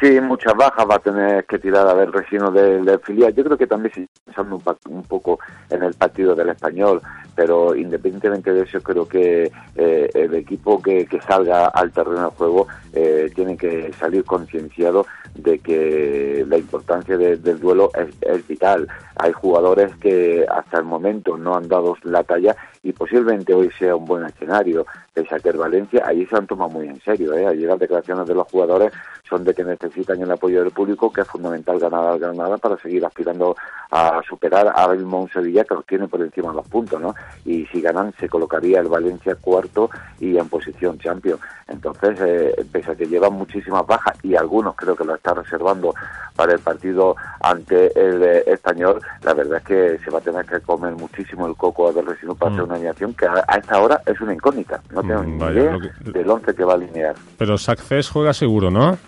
Sí, muchas bajas va a tener que tirar a ver Resino del, filial. Yo creo que también se pensando un, poco en el partido del español, pero independientemente de eso, creo que eh, el equipo que, salga al terreno de juego eh, tiene que salir concienciado de que la importancia del duelo es, vital. Hay jugadores que hasta el momento no han dado la talla y posiblemente hoy sea un buen escenario. Pese a que el Valencia, allí se han tomado muy en serio. ¿eh? Allí las declaraciones de los jugadores son de que necesitan el apoyo del público, que es fundamental ganar al Granada para seguir aspirando a superar a mismo Sevilla que los tiene por encima de los puntos, ¿no? Y si ganan se colocaría el Valencia cuarto y en posición champion. Entonces, eh, pese a que llevan muchísimas bajas y algunos creo que lo está reservando para el partido ante el eh, español, la verdad es que se va a tener que comer muchísimo el coco a ver si no pasa una animación que a, esta hora es una incógnita. No tengo mm, ni idea del once que va a alinear. Pero Saccés juega seguro, ¿no?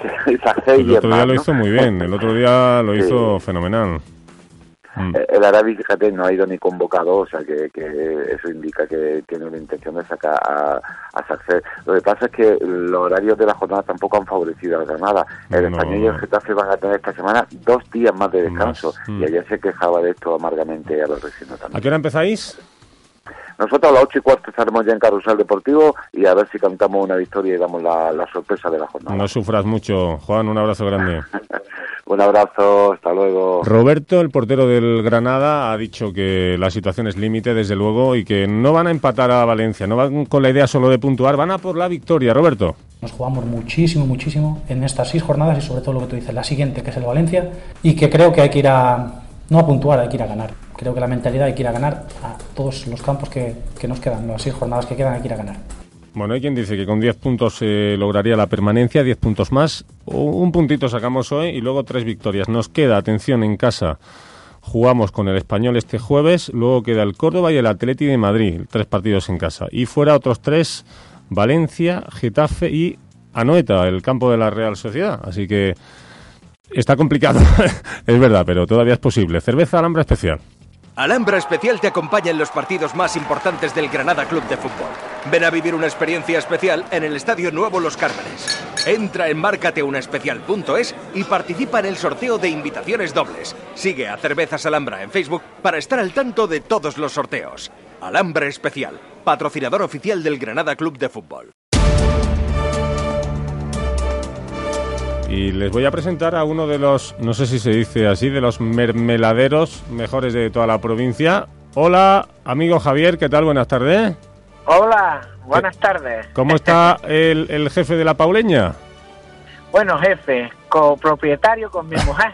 el otro día lo hizo muy bien, el otro día lo hizo fenomenal. Mm. Eh, el Arabi, fíjate, no ha ido ni convocado, o sea que, eso indica que tiene una intención de sacar a, a Lo que pasa es que los horarios de la jornada tampoco han favorecido a Granada. El Español y el Getafe van a tener esta semana dos días más de descanso. Mm. Y ayer se quejaba de esto amargamente a los vecinos también. ¿A qué hora empezáis? Nosotros a las ocho y cuarto estaremos ya en Carrusel Deportivo y a ver si cantamos una victoria y damos la, la sorpresa de la jornada. No sufras mucho. Juan, un abrazo grande. un abrazo, hasta luego. Roberto, el portero del Granada, ha dicho que la situación es límite, desde luego, y que no van a empatar a Valencia, no van con la idea solo de puntuar, van a por la victoria. Roberto. Nos jugamos muchísimo, muchísimo en estas seis jornadas y sobre todo lo que tú dices, la siguiente, que es el Valencia, y que creo que hay que ir a, no a puntuar, hay que ir a ganar. Creo que la mentalidad hay que ir a ganar a todos los campos que, que nos quedan, las seis jornadas que quedan hay que ir a ganar. Bueno, hay quien dice que con 10 puntos se lograría la permanencia, 10 puntos más. Un puntito sacamos hoy y luego tres victorias. Nos queda, atención, en casa. Jugamos con el Español este jueves, luego queda el Córdoba y el Atleti de Madrid, tres partidos en casa. Y fuera otros tres, Valencia, Getafe y Anoeta, el campo de la Real Sociedad. Así que está complicado, es verdad, pero todavía es posible. Cerveza Alhambra Especial. Alhambra Especial te acompaña en los partidos más importantes del Granada Club de Fútbol. Ven a vivir una experiencia especial en el Estadio Nuevo Los Cármenes. Entra en márcateunaespecial.es y participa en el sorteo de invitaciones dobles. Sigue a Cervezas Alhambra en Facebook para estar al tanto de todos los sorteos. Alhambra Especial, patrocinador oficial del Granada Club de Fútbol. Y les voy a presentar a uno de los, no sé si se dice así, de los mermeladeros mejores de toda la provincia. Hola, amigo Javier, ¿qué tal? Buenas tardes. Hola, buenas tardes. ¿Cómo está el, el jefe de la Pauleña? Bueno, jefe, copropietario con mi mujer.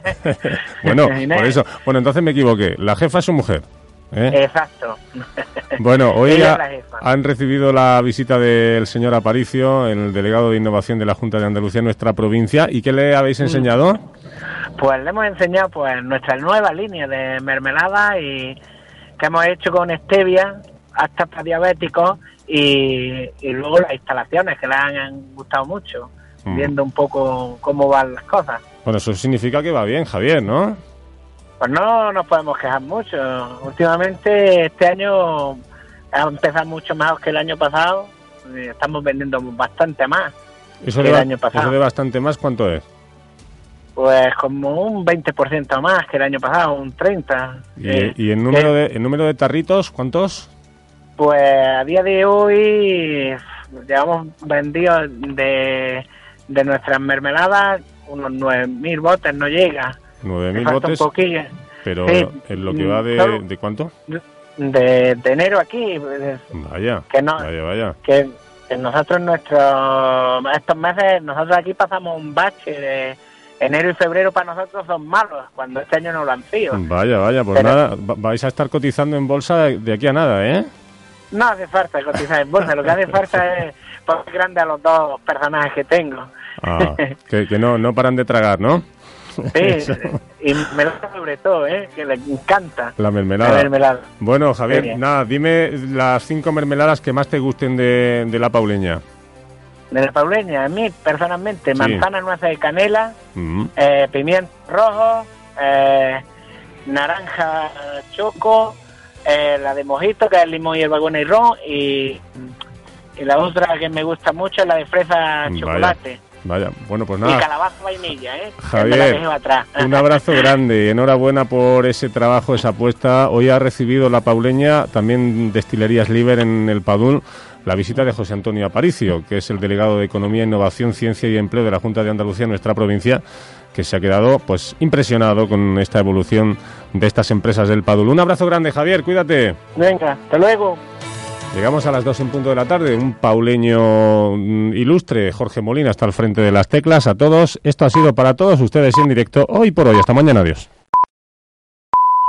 bueno, por eso. Bueno, entonces me equivoqué. La jefa es su mujer. ¿Eh? Exacto. Bueno, hoy ha- han recibido la visita del señor Aparicio, el delegado de innovación de la Junta de Andalucía en nuestra provincia. ¿Y qué le habéis enseñado? Pues le hemos enseñado pues nuestra nueva línea de mermelada y que hemos hecho con stevia, hasta para diabéticos y, y luego las instalaciones que le han, han gustado mucho, Mm. viendo un poco cómo van las cosas. Bueno, eso significa que va bien, Javier, ¿no? Pues no nos podemos quejar mucho. Últimamente este año ha empezado mucho mejor que el año pasado. Estamos vendiendo bastante más Eso que el año pasado. eso de bastante más, ¿cuánto es? Pues como un 20% más que el año pasado, un 30%. Y, y en número de en número de tarritos, ¿cuántos? Pues a día de hoy llevamos vendido de, de nuestras mermeladas unos 9.000 botes, no llega. Nueve Me mil falta un botes. poquillo. Pero Sí. en lo que va de, ¿de cuánto? De, de enero aquí, pues, Vaya, Que no- vaya, vaya. que que nosotros nuestros estos meses, nosotros aquí pasamos un bache de enero y febrero para nosotros son malos, cuando este año no lo han sido. Vaya, vaya, pues Pero- nada, va- vais a estar cotizando en bolsa de, de aquí a nada, ¿eh? No hace falta cotizar en bolsa, lo que hace falta es poner grande a los dos personajes que tengo. Ah, que, que no, no paran de tragar, ¿no? Sí, Eso. y mermelada sobre todo, ¿eh? que le encanta. La mermelada. La mermelada. Bueno, Javier, nada, dime las cinco mermeladas que más te gusten de, de la pauleña. De la pauleña, a mí personalmente, Sí. manzana, nueces de canela, Mm. eh, pimiento rojo, eh, naranja choco, eh, la de mojito, que es limón, hierbabuena y ron, y, y la otra que me gusta mucho es la de fresa chocolate. Vaya, bueno, pues Y nada. calabaza vainilla, ¿eh? Javier, un abrazo grande y enhorabuena por ese trabajo, esa apuesta. Hoy ha recibido la pauleña, también Destilerías Liber en el Padul, la visita de José Antonio Aparicio, que es el delegado de Economía, Innovación, Ciencia y Empleo de la Junta de Andalucía en nuestra provincia, que se ha quedado pues impresionado con esta evolución de estas empresas del Padul. Un abrazo grande, Javier, cuídate. Venga, hasta luego. Llegamos a las dos en punto de la tarde. Un pauleño mm, ilustre, Jorge Molina, está al frente de las teclas. A todos, esto ha sido para todos ustedes en directo hoy por hoy. Hasta mañana, adiós.